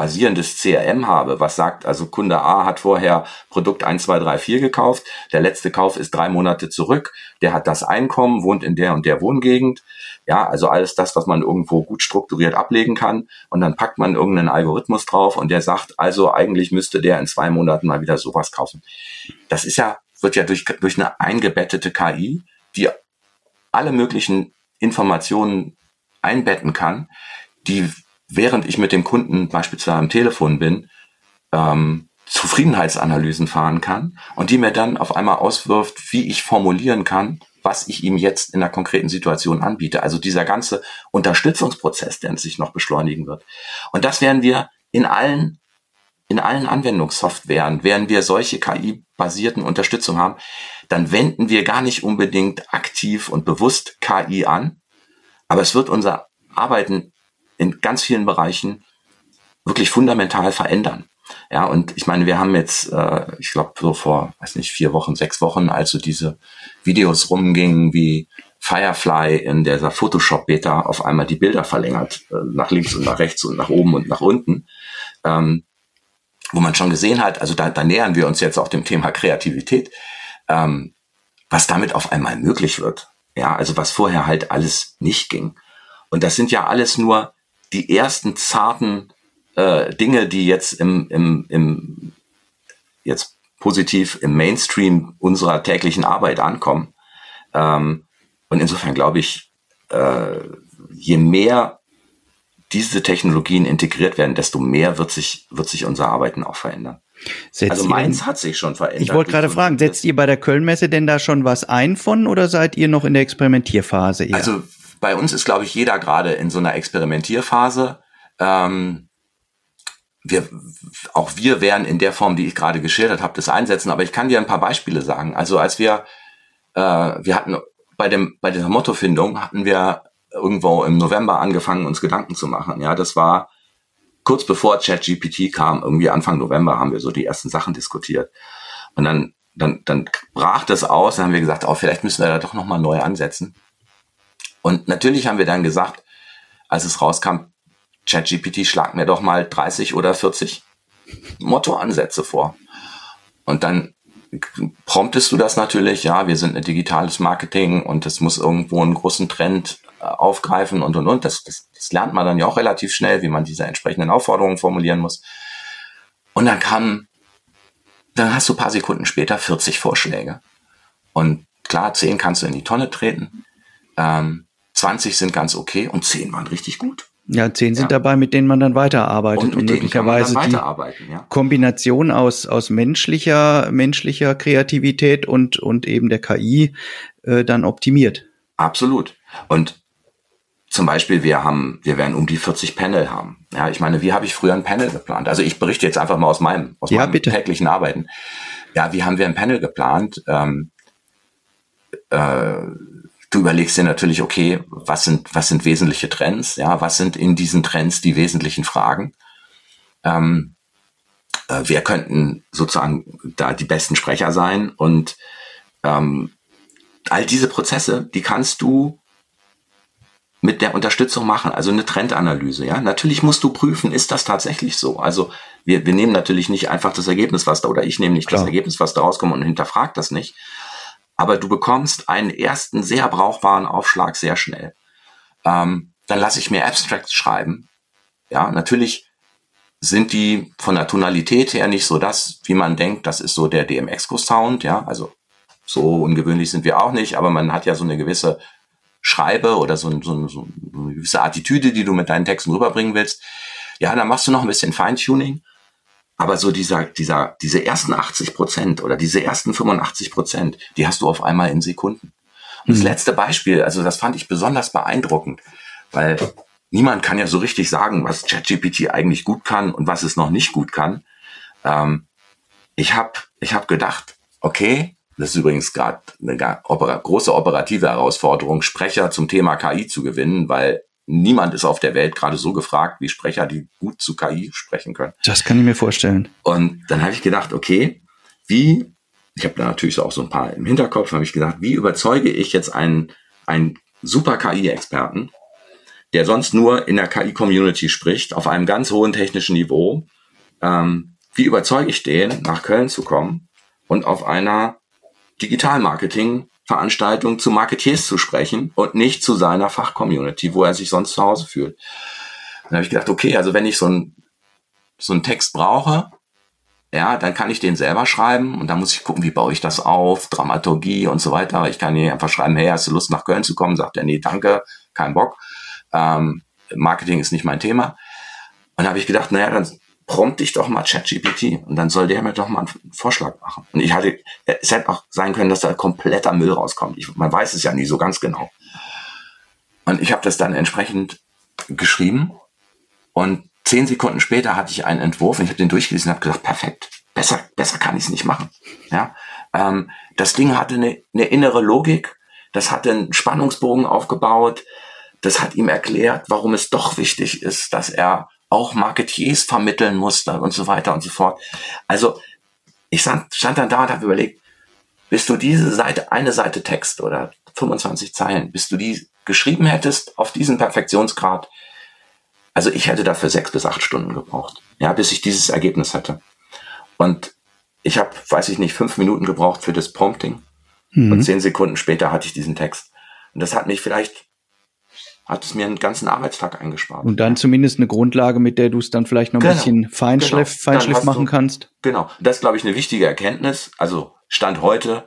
basierendes CRM habe, was sagt, also Kunde A hat vorher Produkt 1, 2, 3, 4 gekauft, der letzte Kauf ist drei Monate zurück, der hat das Einkommen, wohnt in der und der Wohngegend, ja, also alles das, was man irgendwo gut strukturiert ablegen kann und dann packt man irgendeinen Algorithmus drauf und der sagt, also eigentlich müsste der in zwei Monaten mal wieder sowas kaufen. Das ist ja, wird ja durch, durch eine eingebettete KI, die alle möglichen Informationen einbetten kann, die während ich mit dem Kunden beispielsweise am Telefon bin, ähm, Zufriedenheitsanalysen fahren kann und die mir dann auf einmal auswirft, wie ich formulieren kann, was ich ihm jetzt in der konkreten Situation anbiete. Also dieser ganze Unterstützungsprozess, der sich noch beschleunigen wird. Und das werden wir in allen, in allen Anwendungssoftwaren, werden wir solche KI-basierten Unterstützung haben, dann wenden wir gar nicht unbedingt aktiv und bewusst KI an, aber es wird unser Arbeiten in ganz vielen Bereichen wirklich fundamental verändern. Ja, und ich meine, wir haben jetzt, äh, ich glaube, so vor, weiß nicht, vier Wochen, sechs Wochen, als so diese Videos rumgingen, wie Firefly in dieser Photoshop-Beta auf einmal die Bilder verlängert, äh, nach links und nach rechts und nach oben und nach unten, ähm, wo man schon gesehen hat, also da, da nähern wir uns jetzt auch dem Thema Kreativität, ähm, was damit auf einmal möglich wird. Ja, also was vorher halt alles nicht ging. Und das sind ja alles nur die ersten zarten äh, Dinge, die jetzt im, im, im jetzt positiv im Mainstream unserer täglichen Arbeit ankommen. Ähm, und insofern glaube ich, äh, je mehr diese Technologien integriert werden, desto mehr wird sich, wird sich unser Arbeiten auch verändern. Setzt also meins hat sich schon verändert. Ich wollte gerade fragen, setzt ihr bei der Kölnmesse denn da schon was ein von oder seid ihr noch in der Experimentierphase? Eher? Also bei uns ist, glaube ich, jeder gerade in so einer Experimentierphase. Ähm, wir, auch wir werden in der Form, die ich gerade geschildert habe, das einsetzen. Aber ich kann dir ein paar Beispiele sagen. Also als wir, äh, wir hatten bei dem, bei der Mottofindung hatten wir irgendwo im November angefangen, uns Gedanken zu machen. Ja, das war kurz bevor ChatGPT kam, irgendwie Anfang November haben wir so die ersten Sachen diskutiert. Und dann, dann, dann brach das aus, dann haben wir gesagt, oh, vielleicht müssen wir da doch nochmal neu ansetzen. Und natürlich haben wir dann gesagt, als es rauskam, ChatGPT, schlag mir doch mal 30 oder 40 Mottoansätze vor. Und dann promptest du das natürlich, ja, wir sind ein digitales Marketing und es muss irgendwo einen großen Trend äh, aufgreifen und und und. Das, das, das lernt man dann ja auch relativ schnell, wie man diese entsprechenden Aufforderungen formulieren muss. Und dann kam, dann hast du paar Sekunden später 40 Vorschläge. Und klar, 10 kannst du in die Tonne treten. Ähm, 20 sind ganz okay und 10 waren richtig gut. Ja, 10 sind ja. dabei, mit denen man dann weiterarbeitet und, und möglicherweise die ja. Kombination aus, aus menschlicher, menschlicher Kreativität und, und eben der KI äh, dann optimiert. Absolut. Und zum Beispiel, wir haben, wir werden um die 40 Panel haben. Ja, ich meine, wie habe ich früher ein Panel geplant? Also ich berichte jetzt einfach mal aus meinem, aus ja, meinem bitte. täglichen Arbeiten. Ja, wie haben wir ein Panel geplant? Ähm, äh, du überlegst dir natürlich, okay, was sind, was sind wesentliche Trends? Ja, was sind in diesen Trends die wesentlichen Fragen? Ähm, äh, wer könnten sozusagen da die besten Sprecher sein? Und ähm, all diese Prozesse, die kannst du mit der Unterstützung machen, also eine Trendanalyse, ja. Natürlich musst du prüfen, ist das tatsächlich so? Also wir, wir nehmen natürlich nicht einfach das Ergebnis, was da, oder ich nehme nicht Klar. das Ergebnis, was da rauskommt und hinterfragt das nicht, aber du bekommst einen ersten sehr brauchbaren Aufschlag sehr schnell. Ähm, dann lasse ich mir Abstracts schreiben. Ja, natürlich sind die von der Tonalität her nicht so das, wie man denkt, das ist so der DMX-Sound, ja, also so ungewöhnlich sind wir auch nicht, aber man hat ja so eine gewisse Schreibe oder so, so, so eine gewisse Attitüde, die du mit deinen Texten rüberbringen willst. Ja, dann machst du noch ein bisschen Feintuning aber so dieser, dieser, diese ersten 80 Prozent oder diese ersten 85 Prozent, die hast du auf einmal in Sekunden. Und das mhm. letzte Beispiel, also das fand ich besonders beeindruckend, weil niemand kann ja so richtig sagen, was ChatGPT eigentlich gut kann und was es noch nicht gut kann. Ähm, ich habe ich hab gedacht, okay, das ist übrigens gerade eine große operative Herausforderung, Sprecher zum Thema KI zu gewinnen, weil niemand ist auf der Welt gerade so gefragt wie Sprecher, die gut zu KI sprechen können. Das kann ich mir vorstellen. Und dann habe ich gedacht, okay, wie, ich habe da natürlich auch so ein paar im Hinterkopf, habe ich gedacht, wie überzeuge ich jetzt einen, einen super KI-Experten, der sonst nur in der KI-Community spricht, auf einem ganz hohen technischen Niveau, ähm, wie überzeuge ich den, nach Köln zu kommen und auf einer Digital-Marketing-Veranstaltung zu Marketeers zu sprechen und nicht zu seiner Fachcommunity, wo er sich sonst zu Hause fühlt. Dann habe ich gedacht, okay, also wenn ich so einen so einen Text brauche, ja, dann kann ich den selber schreiben und dann muss ich gucken, wie baue ich das auf, Dramaturgie und so weiter. Ich kann hier einfach schreiben, hey, hast du Lust nach Köln zu kommen? Sagt er, nee, danke, kein Bock. Ähm, Marketing ist nicht mein Thema. Und da habe ich gedacht, naja, dann prompt dich doch mal ChatGPT und dann soll der mir doch mal einen Vorschlag machen. Und ich hatte, es hätte auch sein können, dass da kompletter Müll rauskommt. Ich, man weiß es ja nie so ganz genau. Und ich habe das dann entsprechend geschrieben und zehn Sekunden später hatte ich einen Entwurf und ich habe den durchgelesen und habe gedacht, perfekt, besser, besser kann ich es nicht machen. Ja, ähm, das Ding hatte eine, eine innere Logik, das hatte einen Spannungsbogen aufgebaut, das hat ihm erklärt, warum es doch wichtig ist, dass er auch Marketiers vermitteln musste und so weiter und so fort. Also ich stand, stand dann da und habe überlegt, bis du diese Seite, eine Seite Text oder 25 Zeilen, bis du die geschrieben hättest auf diesen Perfektionsgrad, also ich hätte dafür sechs bis acht Stunden gebraucht, ja, bis ich dieses Ergebnis hätte. Und ich habe, weiß ich nicht, fünf Minuten gebraucht für das Prompting. Mhm. Und zehn Sekunden später hatte ich diesen Text. Und das hat mich vielleicht hat es mir einen ganzen Arbeitstag eingespart. Und dann zumindest eine Grundlage, mit der du es dann vielleicht noch ein genau, bisschen Feinschliff, genau. Feinschliff machen du, kannst. Genau. Das ist, glaube ich, eine wichtige Erkenntnis. Also Stand heute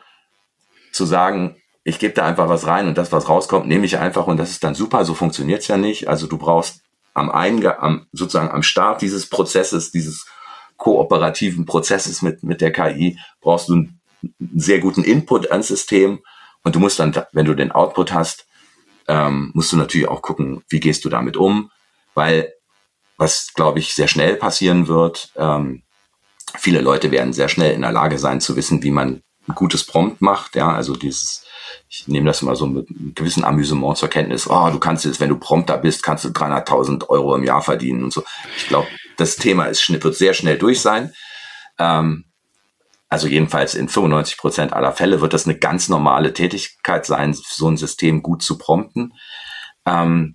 zu sagen, ich gebe da einfach was rein und das, was rauskommt, nehme ich einfach und das ist dann super. So funktioniert's ja nicht. Also du brauchst am Eingang, am, sozusagen am Start dieses Prozesses, dieses kooperativen Prozesses mit, mit der KI, brauchst du einen sehr guten Input ans System und du musst dann, wenn du den Output hast, ähm, musst du natürlich auch gucken, wie gehst du damit um, weil was, glaube ich, sehr schnell passieren wird, ähm, viele Leute werden sehr schnell in der Lage sein zu wissen, wie man ein gutes Prompt macht, ja, also dieses, ich nehme das mal so mit einem gewissen Amüsement zur Kenntnis, oh, du kannst jetzt, wenn du Prompter bist, kannst du 300.000 Euro im Jahr verdienen und so. Ich glaube, das Thema ist, wird sehr schnell durch sein. Ähm, also jedenfalls in 95 Prozent aller Fälle wird das eine ganz normale Tätigkeit sein, so ein System gut zu prompten. Ähm,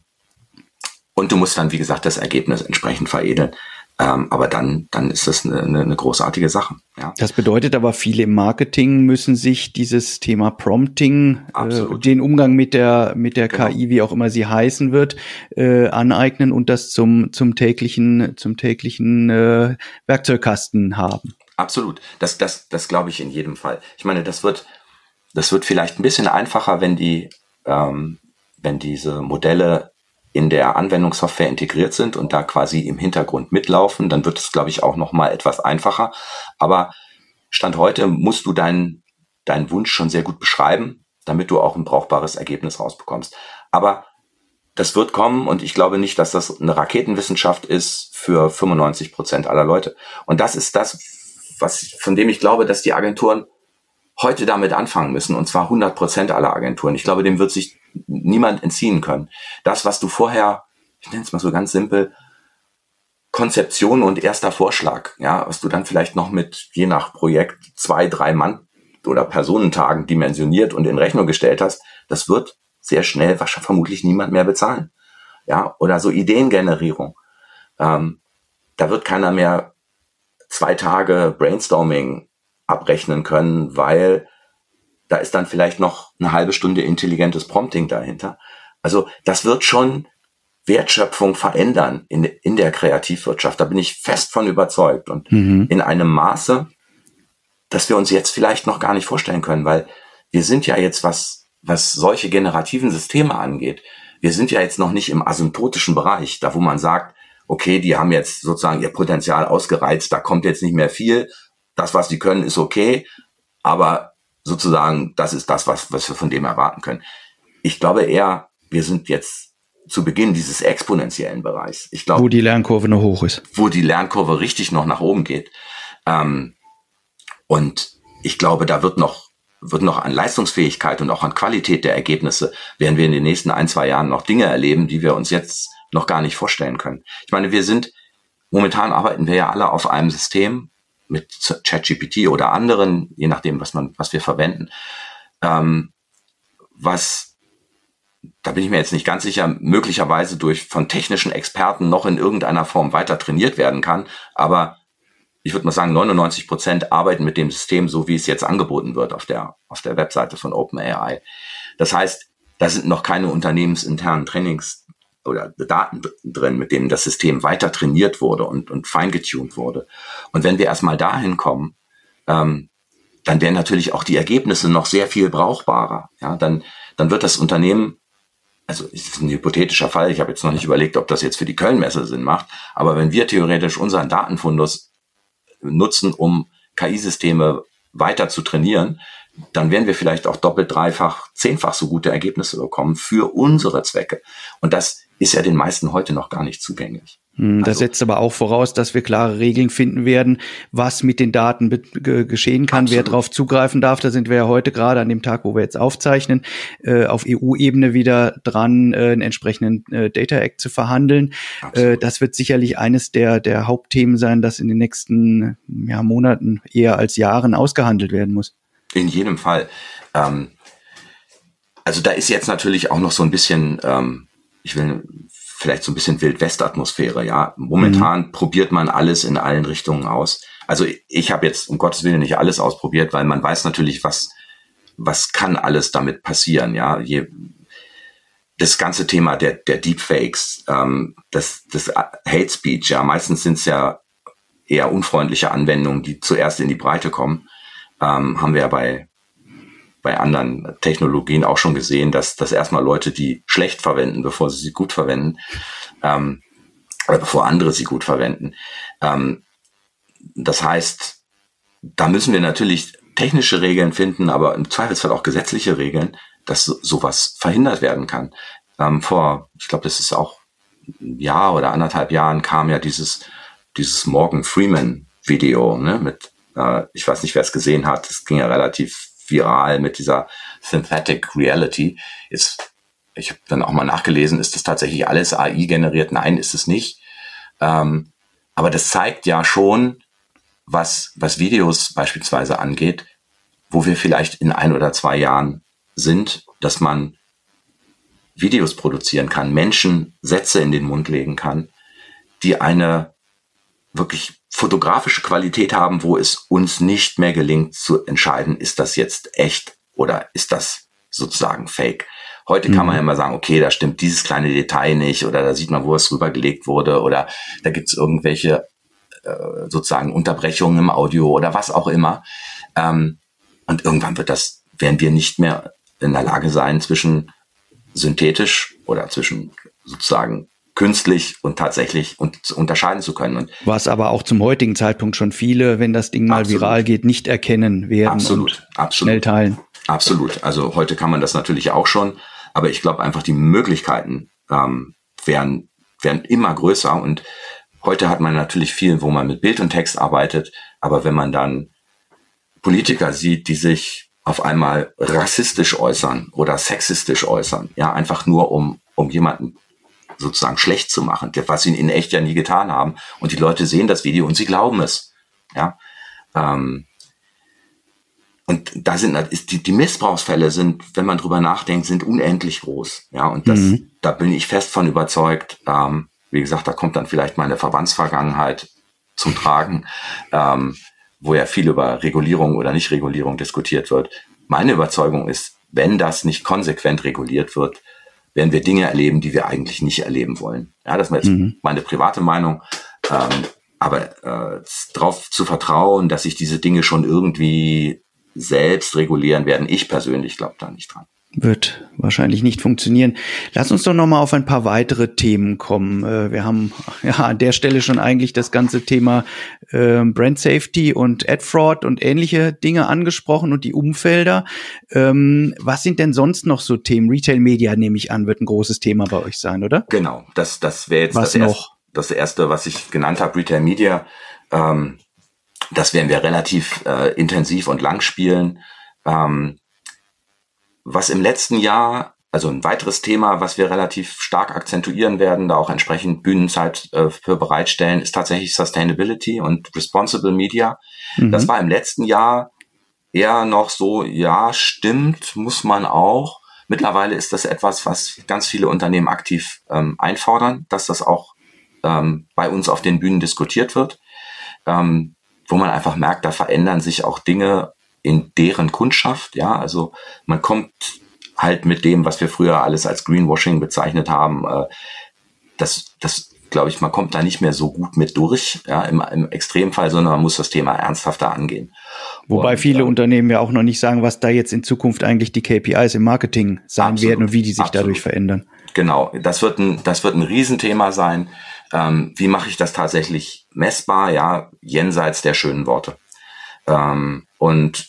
und du musst dann, wie gesagt, das Ergebnis entsprechend veredeln. Ähm, aber dann, dann ist das eine, eine, eine großartige Sache. Ja. Das bedeutet aber, viele im Marketing müssen sich dieses Thema Prompting, äh, den Umgang mit der, mit der genau. KI, wie auch immer sie heißen wird, äh, aneignen und das zum, zum täglichen, zum täglichen äh, Werkzeugkasten haben. Absolut. Das, das, das glaube ich in jedem Fall. Ich meine, das wird, das wird vielleicht ein bisschen einfacher, wenn die, ähm, wenn diese Modelle in der Anwendungssoftware integriert sind und da quasi im Hintergrund mitlaufen, dann wird es, glaube ich, auch noch mal etwas einfacher. Aber Stand heute musst du deinen, deinen Wunsch schon sehr gut beschreiben, damit du auch ein brauchbares Ergebnis rausbekommst. Aber das wird kommen und ich glaube nicht, dass das eine Raketenwissenschaft ist für 95 Prozent aller Leute. Und das ist das, was, von dem ich glaube, dass die Agenturen heute damit anfangen müssen, und zwar 100 Prozent aller Agenturen. Ich glaube, dem wird sich niemand entziehen können. Das, was du vorher, ich nenne es mal so ganz simpel, Konzeption und erster Vorschlag, ja, was du dann vielleicht noch mit, je nach Projekt, zwei, drei Mann oder Personentagen dimensioniert und in Rechnung gestellt hast, das wird sehr schnell wahrscheinlich vermutlich niemand mehr bezahlen. Ja, oder so Ideengenerierung. Ähm, da wird keiner mehr zwei Tage Brainstorming abrechnen können, weil da ist dann vielleicht noch eine halbe Stunde intelligentes Prompting dahinter. Also das wird schon Wertschöpfung verändern in, in der Kreativwirtschaft. Da bin ich fest von überzeugt und mhm. in einem Maße, dass wir uns jetzt vielleicht noch gar nicht vorstellen können, weil wir sind ja jetzt, was, was solche generativen Systeme angeht, wir sind ja jetzt noch nicht im asymptotischen Bereich, da wo man sagt, okay, die haben jetzt sozusagen ihr Potenzial ausgereizt, da kommt jetzt nicht mehr viel. Das, was die können, ist okay, aber sozusagen, das ist das, was, was wir von dem erwarten können. Ich glaube eher, wir sind jetzt zu Beginn dieses exponentiellen Bereichs. Ich glaube, wo die Lernkurve noch hoch ist. Wo die Lernkurve richtig noch nach oben geht. Ähm, und ich glaube, da wird noch wird noch an Leistungsfähigkeit und auch an Qualität der Ergebnisse, werden wir in den nächsten ein, zwei Jahren noch Dinge erleben, die wir uns jetzt noch gar nicht vorstellen können. Ich meine, wir sind, momentan arbeiten wir ja alle auf einem System mit ChatGPT oder anderen, je nachdem, was man, was wir verwenden, ähm, was, da bin ich mir jetzt nicht ganz sicher, möglicherweise durch von technischen Experten noch in irgendeiner Form weiter trainiert werden kann, aber ich würde mal sagen, 99 Prozent arbeiten mit dem System so, wie es jetzt angeboten wird auf der, auf der Webseite von OpenAI. Das heißt, da sind noch keine unternehmensinternen Trainings oder Daten drin, mit denen das System weiter trainiert wurde und, und feingetuned wurde. Und wenn wir erstmal dahin kommen, ähm, dann wären natürlich auch die Ergebnisse noch sehr viel brauchbarer. Ja, dann, dann wird das Unternehmen, also ist ein hypothetischer Fall, ich habe jetzt noch nicht überlegt, ob das jetzt für die Kölnmesse Sinn macht, aber wenn wir theoretisch unseren Datenfundus nutzen, um KI-Systeme weiter zu trainieren, dann werden wir vielleicht auch doppelt, dreifach, zehnfach so gute Ergebnisse bekommen für unsere Zwecke. Und das ist ja den meisten heute noch gar nicht zugänglich. Hm, das also, setzt aber auch voraus, dass wir klare Regeln finden werden, was mit den Daten geschehen kann, absolut. wer darauf zugreifen darf. Da sind wir ja heute gerade an dem Tag, wo wir jetzt aufzeichnen, äh, auf EU-Ebene wieder dran, äh, einen entsprechenden äh, Data Act zu verhandeln. Äh, das wird sicherlich eines der, der Hauptthemen sein, das in den nächsten ja, Monaten eher als Jahren ausgehandelt werden muss. In jedem Fall. Ähm, also da ist jetzt natürlich auch noch so ein bisschen ähm, ich will vielleicht so ein bisschen Wildwest-Atmosphäre, ja. Momentan mhm. probiert man alles in allen Richtungen aus. Also ich habe jetzt um Gottes Willen nicht alles ausprobiert, weil man weiß natürlich, was, was kann alles damit passieren, ja. Je, das ganze Thema der, der Deepfakes, ähm, das, das Hate Speech, ja, meistens sind es ja eher unfreundliche Anwendungen, die zuerst in die Breite kommen. Ähm, haben wir ja bei, bei anderen Technologien auch schon gesehen, dass, dass erstmal Leute die schlecht verwenden, bevor sie sie gut verwenden, ähm, oder bevor andere sie gut verwenden. Ähm, das heißt, da müssen wir natürlich technische Regeln finden, aber im Zweifelsfall auch gesetzliche Regeln, dass so, sowas verhindert werden kann. Ähm, vor, ich glaube, das ist auch ein Jahr oder anderthalb Jahren kam ja dieses, dieses Morgan Freeman Video, ne, mit, äh, ich weiß nicht, wer es gesehen hat, es ging ja relativ viral mit dieser Synthetic Reality. Ist, ich habe dann auch mal nachgelesen, ist das tatsächlich alles AI generiert? Nein, ist es nicht. Ähm, aber das zeigt ja schon, was, was Videos beispielsweise angeht, wo wir vielleicht in ein oder zwei Jahren sind, dass man Videos produzieren kann, Menschen Sätze in den Mund legen kann, die eine wirklich fotografische Qualität haben, wo es uns nicht mehr gelingt zu entscheiden, ist das jetzt echt oder ist das sozusagen fake. Heute kann man ja mhm. immer sagen, okay, da stimmt dieses kleine Detail nicht oder da sieht man, wo es rübergelegt wurde oder da gibt es irgendwelche äh, sozusagen Unterbrechungen im Audio oder was auch immer. Ähm, und irgendwann wird das, werden wir nicht mehr in der Lage sein, zwischen synthetisch oder zwischen sozusagen künstlich und tatsächlich und unterscheiden zu können. Und Was aber auch zum heutigen Zeitpunkt schon viele, wenn das Ding mal absolut. viral geht, nicht erkennen werden absolut, und absolut. schnell teilen. Absolut. Also heute kann man das natürlich auch schon, aber ich glaube einfach, die Möglichkeiten ähm, werden, werden immer größer und heute hat man natürlich viel, wo man mit Bild und Text arbeitet, aber wenn man dann Politiker sieht, die sich auf einmal rassistisch äußern oder sexistisch äußern, ja, einfach nur um, um jemanden sozusagen schlecht zu machen, was sie in echt ja nie getan haben. Und die Leute sehen das Video und sie glauben es. Ja. Ähm, und da sind die, die Missbrauchsfälle sind, wenn man drüber nachdenkt, sind unendlich groß. Ja, und das, mhm. da bin ich fest von überzeugt. Ähm, wie gesagt, da kommt dann vielleicht meine Verbandsvergangenheit zum Tragen, ähm, wo ja viel über Regulierung oder Nicht-Regulierung diskutiert wird. Meine Überzeugung ist, wenn das nicht konsequent reguliert wird, werden wir Dinge erleben, die wir eigentlich nicht erleben wollen. Ja, das ist jetzt mhm. meine private Meinung. Ähm, aber äh, darauf zu vertrauen, dass sich diese Dinge schon irgendwie selbst regulieren werden, ich persönlich glaube da nicht dran wird wahrscheinlich nicht funktionieren. Lass uns doch noch mal auf ein paar weitere Themen kommen. Äh, wir haben ja an der Stelle schon eigentlich das ganze Thema äh, Brand Safety und Ad Fraud und ähnliche Dinge angesprochen und die Umfelder. Ähm, was sind denn sonst noch so Themen? Retail Media nehme ich an, wird ein großes Thema bei euch sein, oder? Genau, das das wäre jetzt was das, noch? Erste, das erste, was ich genannt habe, Retail Media. Ähm, das werden wir relativ äh, intensiv und lang spielen Ähm, was im letzten Jahr, also ein weiteres Thema, was wir relativ stark akzentuieren werden, da auch entsprechend Bühnenzeit äh, für bereitstellen, ist tatsächlich Sustainability und Responsible Media. Mhm. Das war im letzten Jahr eher noch so, ja, stimmt, muss man auch. Mittlerweile ist das etwas, was ganz viele Unternehmen aktiv ähm, einfordern, dass das auch ähm, bei uns auf den Bühnen diskutiert wird, ähm, wo man einfach merkt, da verändern sich auch Dinge in deren Kundschaft. Ja, also man kommt halt mit dem, was wir früher alles als Greenwashing bezeichnet haben, äh, das, das glaube ich, man kommt da nicht mehr so gut mit durch, ja, im, im Extremfall, sondern man muss das Thema ernsthafter angehen. Wobei und, viele äh, Unternehmen ja auch noch nicht sagen, was da jetzt in Zukunft eigentlich die KPIs im Marketing sein absolut, werden und wie die sich absolut. dadurch verändern. Genau, das wird ein, das wird ein Riesenthema sein. Ähm, wie mache ich das tatsächlich messbar? Ja, jenseits der schönen Worte. Ähm, und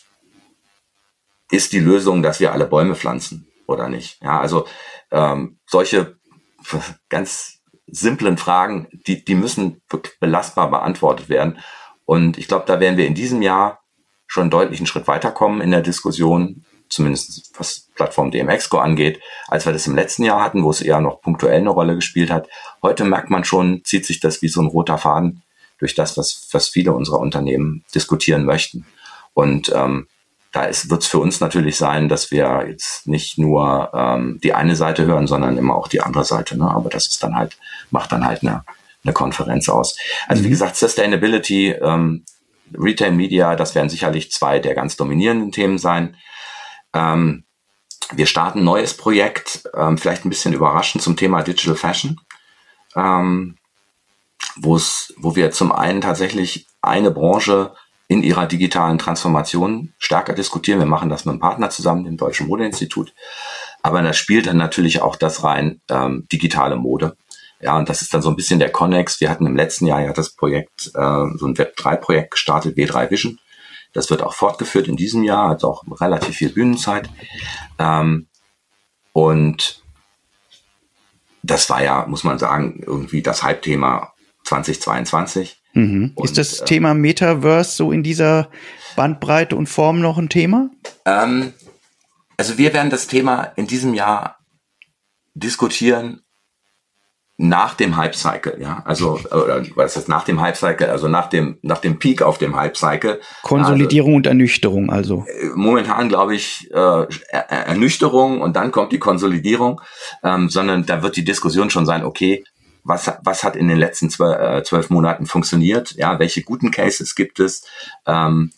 ist die Lösung, dass wir alle Bäume pflanzen oder nicht? Ja, also ähm, solche ganz simplen Fragen, die, die müssen belastbar beantwortet werden. Und ich glaube, da werden wir in diesem Jahr schon einen deutlichen Schritt weiterkommen in der Diskussion, zumindest was Plattform DMX-Go angeht, als wir das im letzten Jahr hatten, wo es eher noch punktuell eine Rolle gespielt hat. Heute merkt man schon, zieht sich das wie so ein roter Faden durch das, was, was viele unserer Unternehmen diskutieren möchten. Und ähm, da wird es für uns natürlich sein, dass wir jetzt nicht nur ähm, die eine Seite hören, sondern immer auch die andere Seite. Ne? Aber das ist dann halt, macht dann halt eine, eine Konferenz aus. Also wie mhm. gesagt, Sustainability, ähm, Retail Media, das werden sicherlich zwei der ganz dominierenden Themen sein. Ähm, wir starten ein neues Projekt, ähm, vielleicht ein bisschen überraschend zum Thema Digital Fashion, ähm, wo es, wo wir zum einen tatsächlich eine Branche in ihrer digitalen Transformation stärker diskutieren. Wir machen das mit einem Partner zusammen, dem Deutschen Modeinstitut. Aber da spielt dann natürlich auch das rein ähm, digitale Mode. Ja, und das ist dann so ein bisschen der Connex. Wir hatten im letzten Jahr ja das Projekt, äh, so ein Web3-Projekt gestartet, W3 Vision. Das wird auch fortgeführt in diesem Jahr, hat auch relativ viel Bühnenzeit. Ähm, und das war ja, muss man sagen, irgendwie das Hype-Thema 2022. Mhm. Und, ist das äh, Thema Metaverse so in dieser Bandbreite und Form noch ein Thema? Ähm, also wir werden das Thema in diesem Jahr diskutieren nach dem Hype-Cycle, ja, also oder was ist nach dem Hype-Cycle, also nach dem nach dem Peak auf dem Hype-Cycle. Konsolidierung also, und Ernüchterung, also. Äh, momentan glaube ich äh, Ernüchterung und dann kommt die Konsolidierung, ähm, sondern da wird die Diskussion schon sein, okay, was, was hat in den letzten zwölf, äh, zwölf Monaten funktioniert, ja, welche guten Cases gibt es, ähm,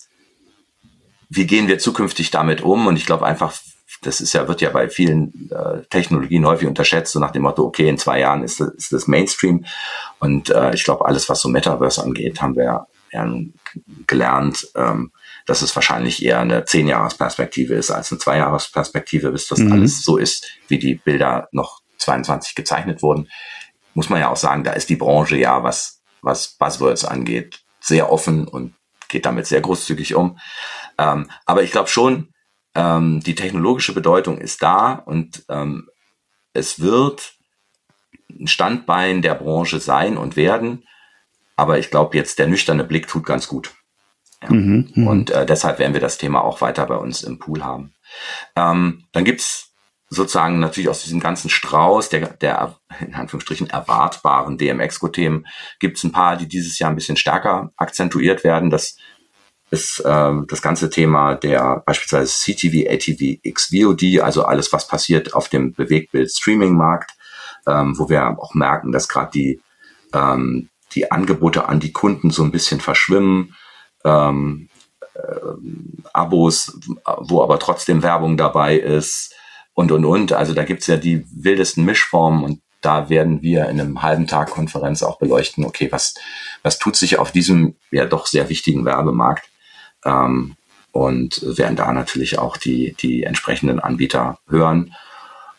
wie gehen wir zukünftig damit um? Und ich glaube einfach, das ist ja, wird ja bei vielen äh, Technologien häufig unterschätzt, so nach dem Motto, okay, in zwei Jahren ist das, ist das Mainstream. Und äh, ich glaube, alles, was so Metaverse angeht, haben wir ja gelernt, ähm, dass es wahrscheinlich eher eine Zehn-Jahres-Perspektive ist als eine Zwei-Jahres-Perspektive, bis das mhm. alles so ist, wie die Bilder noch 22 gezeichnet wurden muss man ja auch sagen, da ist die Branche ja, was, was Buzzwords angeht, sehr offen und geht damit sehr großzügig um. Ähm, aber ich glaube schon, ähm, die technologische Bedeutung ist da und ähm, es wird ein Standbein der Branche sein und werden. Aber ich glaube, jetzt der nüchterne Blick tut ganz gut. Ja. Mhm, mh. Und äh, deshalb werden wir das Thema auch weiter bei uns im Pool haben. Ähm, dann gibt's sozusagen natürlich aus diesem ganzen Strauß der, der in Anführungsstrichen erwartbaren DMX-Themen gibt es ein paar, die dieses Jahr ein bisschen stärker akzentuiert werden. Das ist ähm, das ganze Thema der beispielsweise CTV, ATV, XVOD, also alles, was passiert auf dem Bewegtbild-Streaming-Markt, ähm, wo wir auch merken, dass gerade die, ähm, die Angebote an die Kunden so ein bisschen verschwimmen. Ähm, äh, Abos, wo aber trotzdem Werbung dabei ist, und, und, und. Also da gibt's ja die wildesten Mischformen und da werden wir in einem halben Tag Konferenz auch beleuchten, okay, was, was tut sich auf diesem ja doch sehr wichtigen Werbemarkt ähm, und werden da natürlich auch die, die entsprechenden Anbieter hören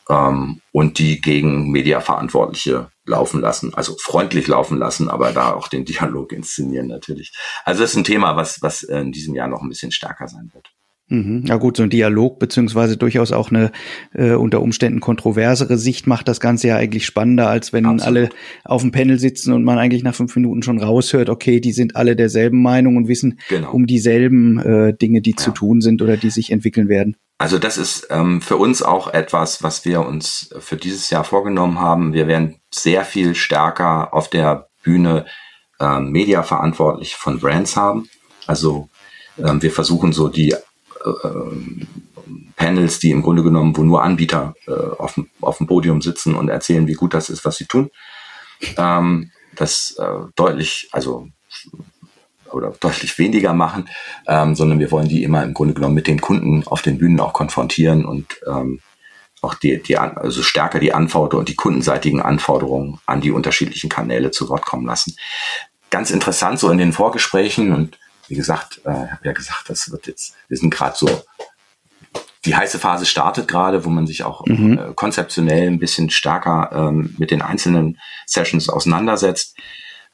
ähm, und die gegen Mediaverantwortliche laufen lassen, also freundlich laufen lassen, aber da auch den Dialog inszenieren natürlich. Also das ist ein Thema, was, was in diesem Jahr noch ein bisschen stärker sein wird. Mhm. Ja gut, so ein Dialog beziehungsweise durchaus auch eine äh, unter Umständen kontroversere Sicht macht das Ganze ja eigentlich spannender, als wenn Absolut. alle auf dem Panel sitzen und man eigentlich nach fünf Minuten schon raushört, okay, die sind alle derselben Meinung und wissen genau. um dieselben äh, Dinge, die ja. zu tun sind oder die sich entwickeln werden. Also das ist ähm, für uns auch etwas, was wir uns für dieses Jahr vorgenommen haben. Wir werden sehr viel stärker auf der Bühne äh, Media verantwortlich von Brands haben. Also ähm, wir versuchen so die Panels, die im Grunde genommen, wo nur Anbieter äh, auf, auf dem Podium sitzen und erzählen, wie gut das ist, was sie tun. Ähm, das äh, deutlich, also oder deutlich weniger machen, ähm, sondern wir wollen die immer im Grunde genommen mit den Kunden auf den Bühnen auch konfrontieren und ähm, auch die, die also stärker die Anforderungen und die kundenseitigen Anforderungen an die unterschiedlichen Kanäle zu Wort kommen lassen. Ganz interessant so in den Vorgesprächen und wie gesagt, äh, habe ja gesagt, das wird jetzt, wir sind gerade so, die heiße Phase startet gerade, wo man sich auch mhm. äh, konzeptionell ein bisschen stärker ähm, mit den einzelnen Sessions auseinandersetzt.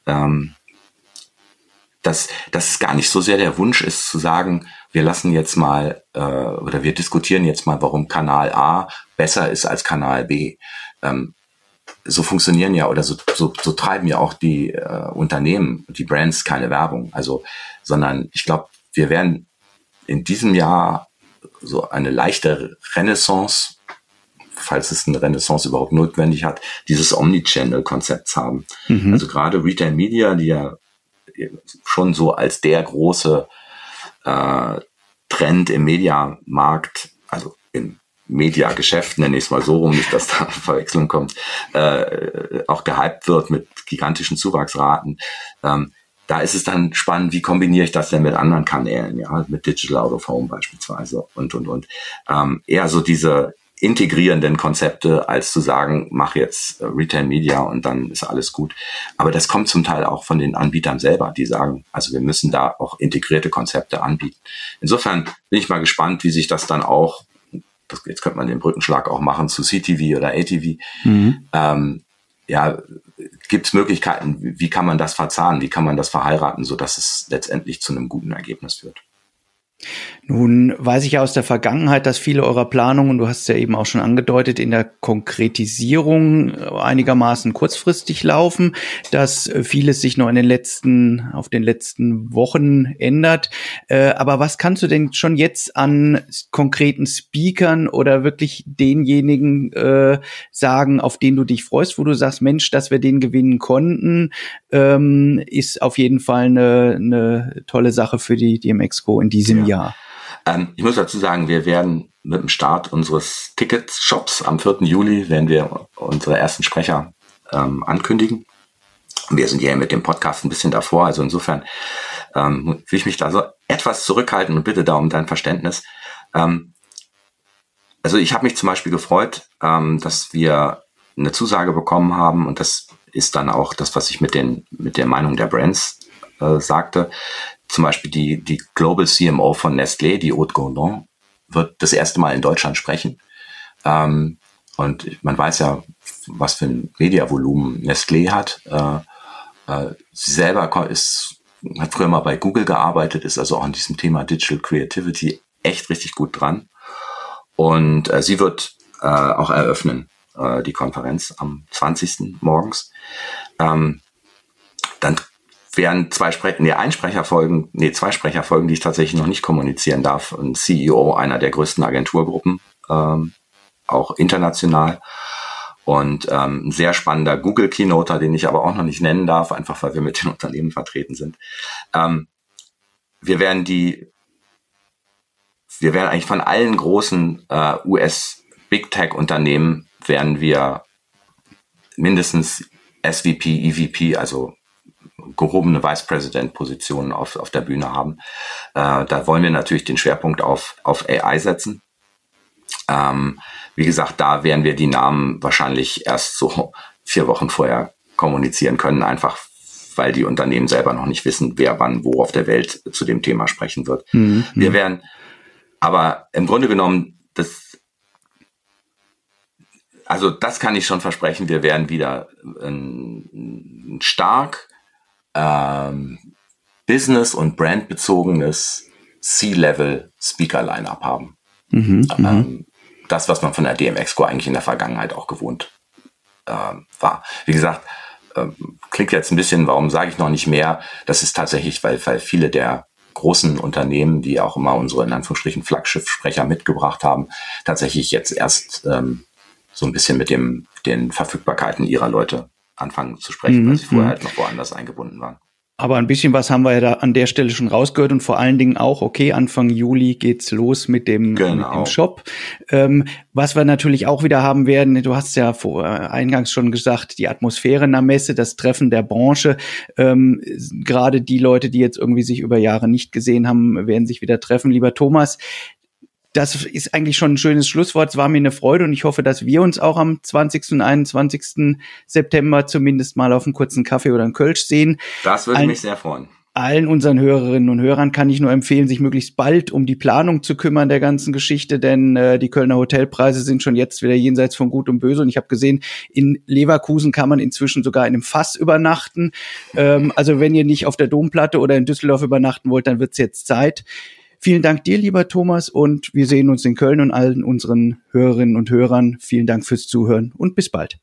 Ähm, dass, dass es gar nicht so sehr der Wunsch ist zu sagen, wir lassen jetzt mal äh, oder wir diskutieren jetzt mal, warum Kanal A besser ist als Kanal B. Ähm, so funktionieren ja oder so, so, so treiben ja auch die äh, Unternehmen, die Brands keine Werbung. Also, sondern ich glaube, wir werden in diesem Jahr so eine leichte Renaissance, falls es eine Renaissance überhaupt notwendig hat, dieses Omnichannel-Konzepts haben. Mhm. Also gerade Retail Media, die ja schon so als der große äh, Trend im Mediamarkt, also im Mediageschäft, nenne ich es mal so rum, nicht, dass da Verwechslung kommt, äh, auch gehypt wird mit gigantischen Zuwachsraten. Ähm, da ist es dann spannend, wie kombiniere ich das denn mit anderen Kanälen, ja, mit Digital Out of Home beispielsweise und und und. Ähm, eher so diese integrierenden Konzepte, als zu sagen, mach jetzt äh, Retail Media und dann ist alles gut. Aber das kommt zum Teil auch von den Anbietern selber, die sagen, also wir müssen da auch integrierte Konzepte anbieten. Insofern bin ich mal gespannt, wie sich das dann auch, das, jetzt könnte man den Brückenschlag auch machen zu CTV oder ATV. Mhm. Ähm, ja, gibt es Möglichkeiten, wie kann man das verzahnen, wie kann man das verheiraten, so dass es letztendlich zu einem guten Ergebnis führt? Nun weiß ich ja aus der Vergangenheit, dass viele eurer Planungen, du hast es ja eben auch schon angedeutet, in der Konkretisierung einigermaßen kurzfristig laufen, dass vieles sich noch in den letzten, auf den letzten Wochen ändert. Äh, aber was kannst du denn schon jetzt an konkreten Speakern oder wirklich denjenigen äh, sagen, auf den du dich freust, wo du sagst, Mensch, dass wir den gewinnen konnten, ähm, ist auf jeden Fall eine, eine tolle Sache für die DMX-Co in diesem ja. Jahr. Ähm, ich muss dazu sagen, wir werden mit dem Start unseres Ticketshops am 4. Juli werden wir unsere ersten Sprecher ähm, ankündigen. Wir sind ja mit dem Podcast ein bisschen davor, also insofern ähm, will ich mich da so etwas zurückhalten und bitte da um dein Verständnis. Ähm, also ich habe mich zum Beispiel gefreut, ähm, dass wir eine Zusage bekommen haben und das ist dann auch das, was ich mit den mit der Meinung der Brands äh, sagte, zum Beispiel die, die Global CMO von Nestlé, die Haute Gourdon, wird das erste Mal in Deutschland sprechen. Ähm, und man weiß ja, was für ein Mediavolumen Nestlé hat. Äh, äh, sie selber ist, hat früher mal bei Google gearbeitet, ist also auch an diesem Thema Digital Creativity echt richtig gut dran. Und äh, sie wird äh, auch eröffnen, äh, die Konferenz am 20. morgens. Ähm, dann wären zwei Sprecher, nee, ein Sprecher folgen, nee, zwei Sprecher folgen, die ich tatsächlich noch nicht kommunizieren darf. Ein CEO einer der größten Agenturgruppen, ähm, auch international. Und ähm, ein sehr spannender Google-Keynoter, den ich aber auch noch nicht nennen darf, einfach weil wir mit den Unternehmen vertreten sind. Ähm, wir werden die, wir werden eigentlich von allen großen äh, US Big Tech Unternehmen werden wir mindestens SVP, EVP, also gehobene Vice President Positionen auf, auf der Bühne haben. Äh, da wollen wir natürlich den Schwerpunkt auf, auf AI setzen. Ähm, wie gesagt, da werden wir die Namen wahrscheinlich erst so vier Wochen vorher kommunizieren können, einfach weil die Unternehmen selber noch nicht wissen, wer wann wo auf der Welt zu dem Thema sprechen wird. Mhm. Wir werden, aber im Grunde genommen, das, also das kann ich schon versprechen, wir werden wieder ein stark ähm, Business- und Brandbezogenes C-Level Speaker-Line-Up haben. Mhm, mhm, ähm, das, was man von der DMX-Co eigentlich in der Vergangenheit auch gewohnt ähm, war. Wie gesagt, ähm, klingt jetzt ein bisschen, warum sage ich noch nicht mehr? Das ist tatsächlich, weil, weil viele der großen Unternehmen, die auch immer unsere in Anführungsstrichen Flaggschiffsprecher mitgebracht haben, tatsächlich jetzt erst ähm, so ein bisschen mit dem den Verfügbarkeiten ihrer Leute anfangen zu sprechen, mhm. weil sie vorher mhm. halt noch woanders eingebunden waren. Aber ein bisschen was haben wir ja da an der Stelle schon rausgehört und vor allen Dingen auch, okay, Anfang Juli geht's los mit dem, genau. mit dem Shop. Ähm, was wir natürlich auch wieder haben werden, du hast ja vor, äh, eingangs schon gesagt, die Atmosphäre in der Messe, das Treffen der Branche. Ähm, Gerade die Leute, die jetzt irgendwie sich über Jahre nicht gesehen haben, werden sich wieder treffen. Lieber Thomas, das ist eigentlich schon ein schönes Schlusswort. Es war mir eine Freude und ich hoffe, dass wir uns auch am 20. und 21. September zumindest mal auf einen kurzen Kaffee oder einen Kölsch sehen. Das würde mich sehr freuen. Allen unseren Hörerinnen und Hörern kann ich nur empfehlen, sich möglichst bald um die Planung zu kümmern der ganzen Geschichte, denn äh, die Kölner Hotelpreise sind schon jetzt wieder jenseits von Gut und Böse. Und ich habe gesehen, in Leverkusen kann man inzwischen sogar in einem Fass übernachten. Ähm, also wenn ihr nicht auf der Domplatte oder in Düsseldorf übernachten wollt, dann wird's jetzt Zeit. Vielen Dank dir, lieber Thomas, und wir sehen uns in Köln und allen unseren Hörerinnen und Hörern. Vielen Dank fürs Zuhören und bis bald.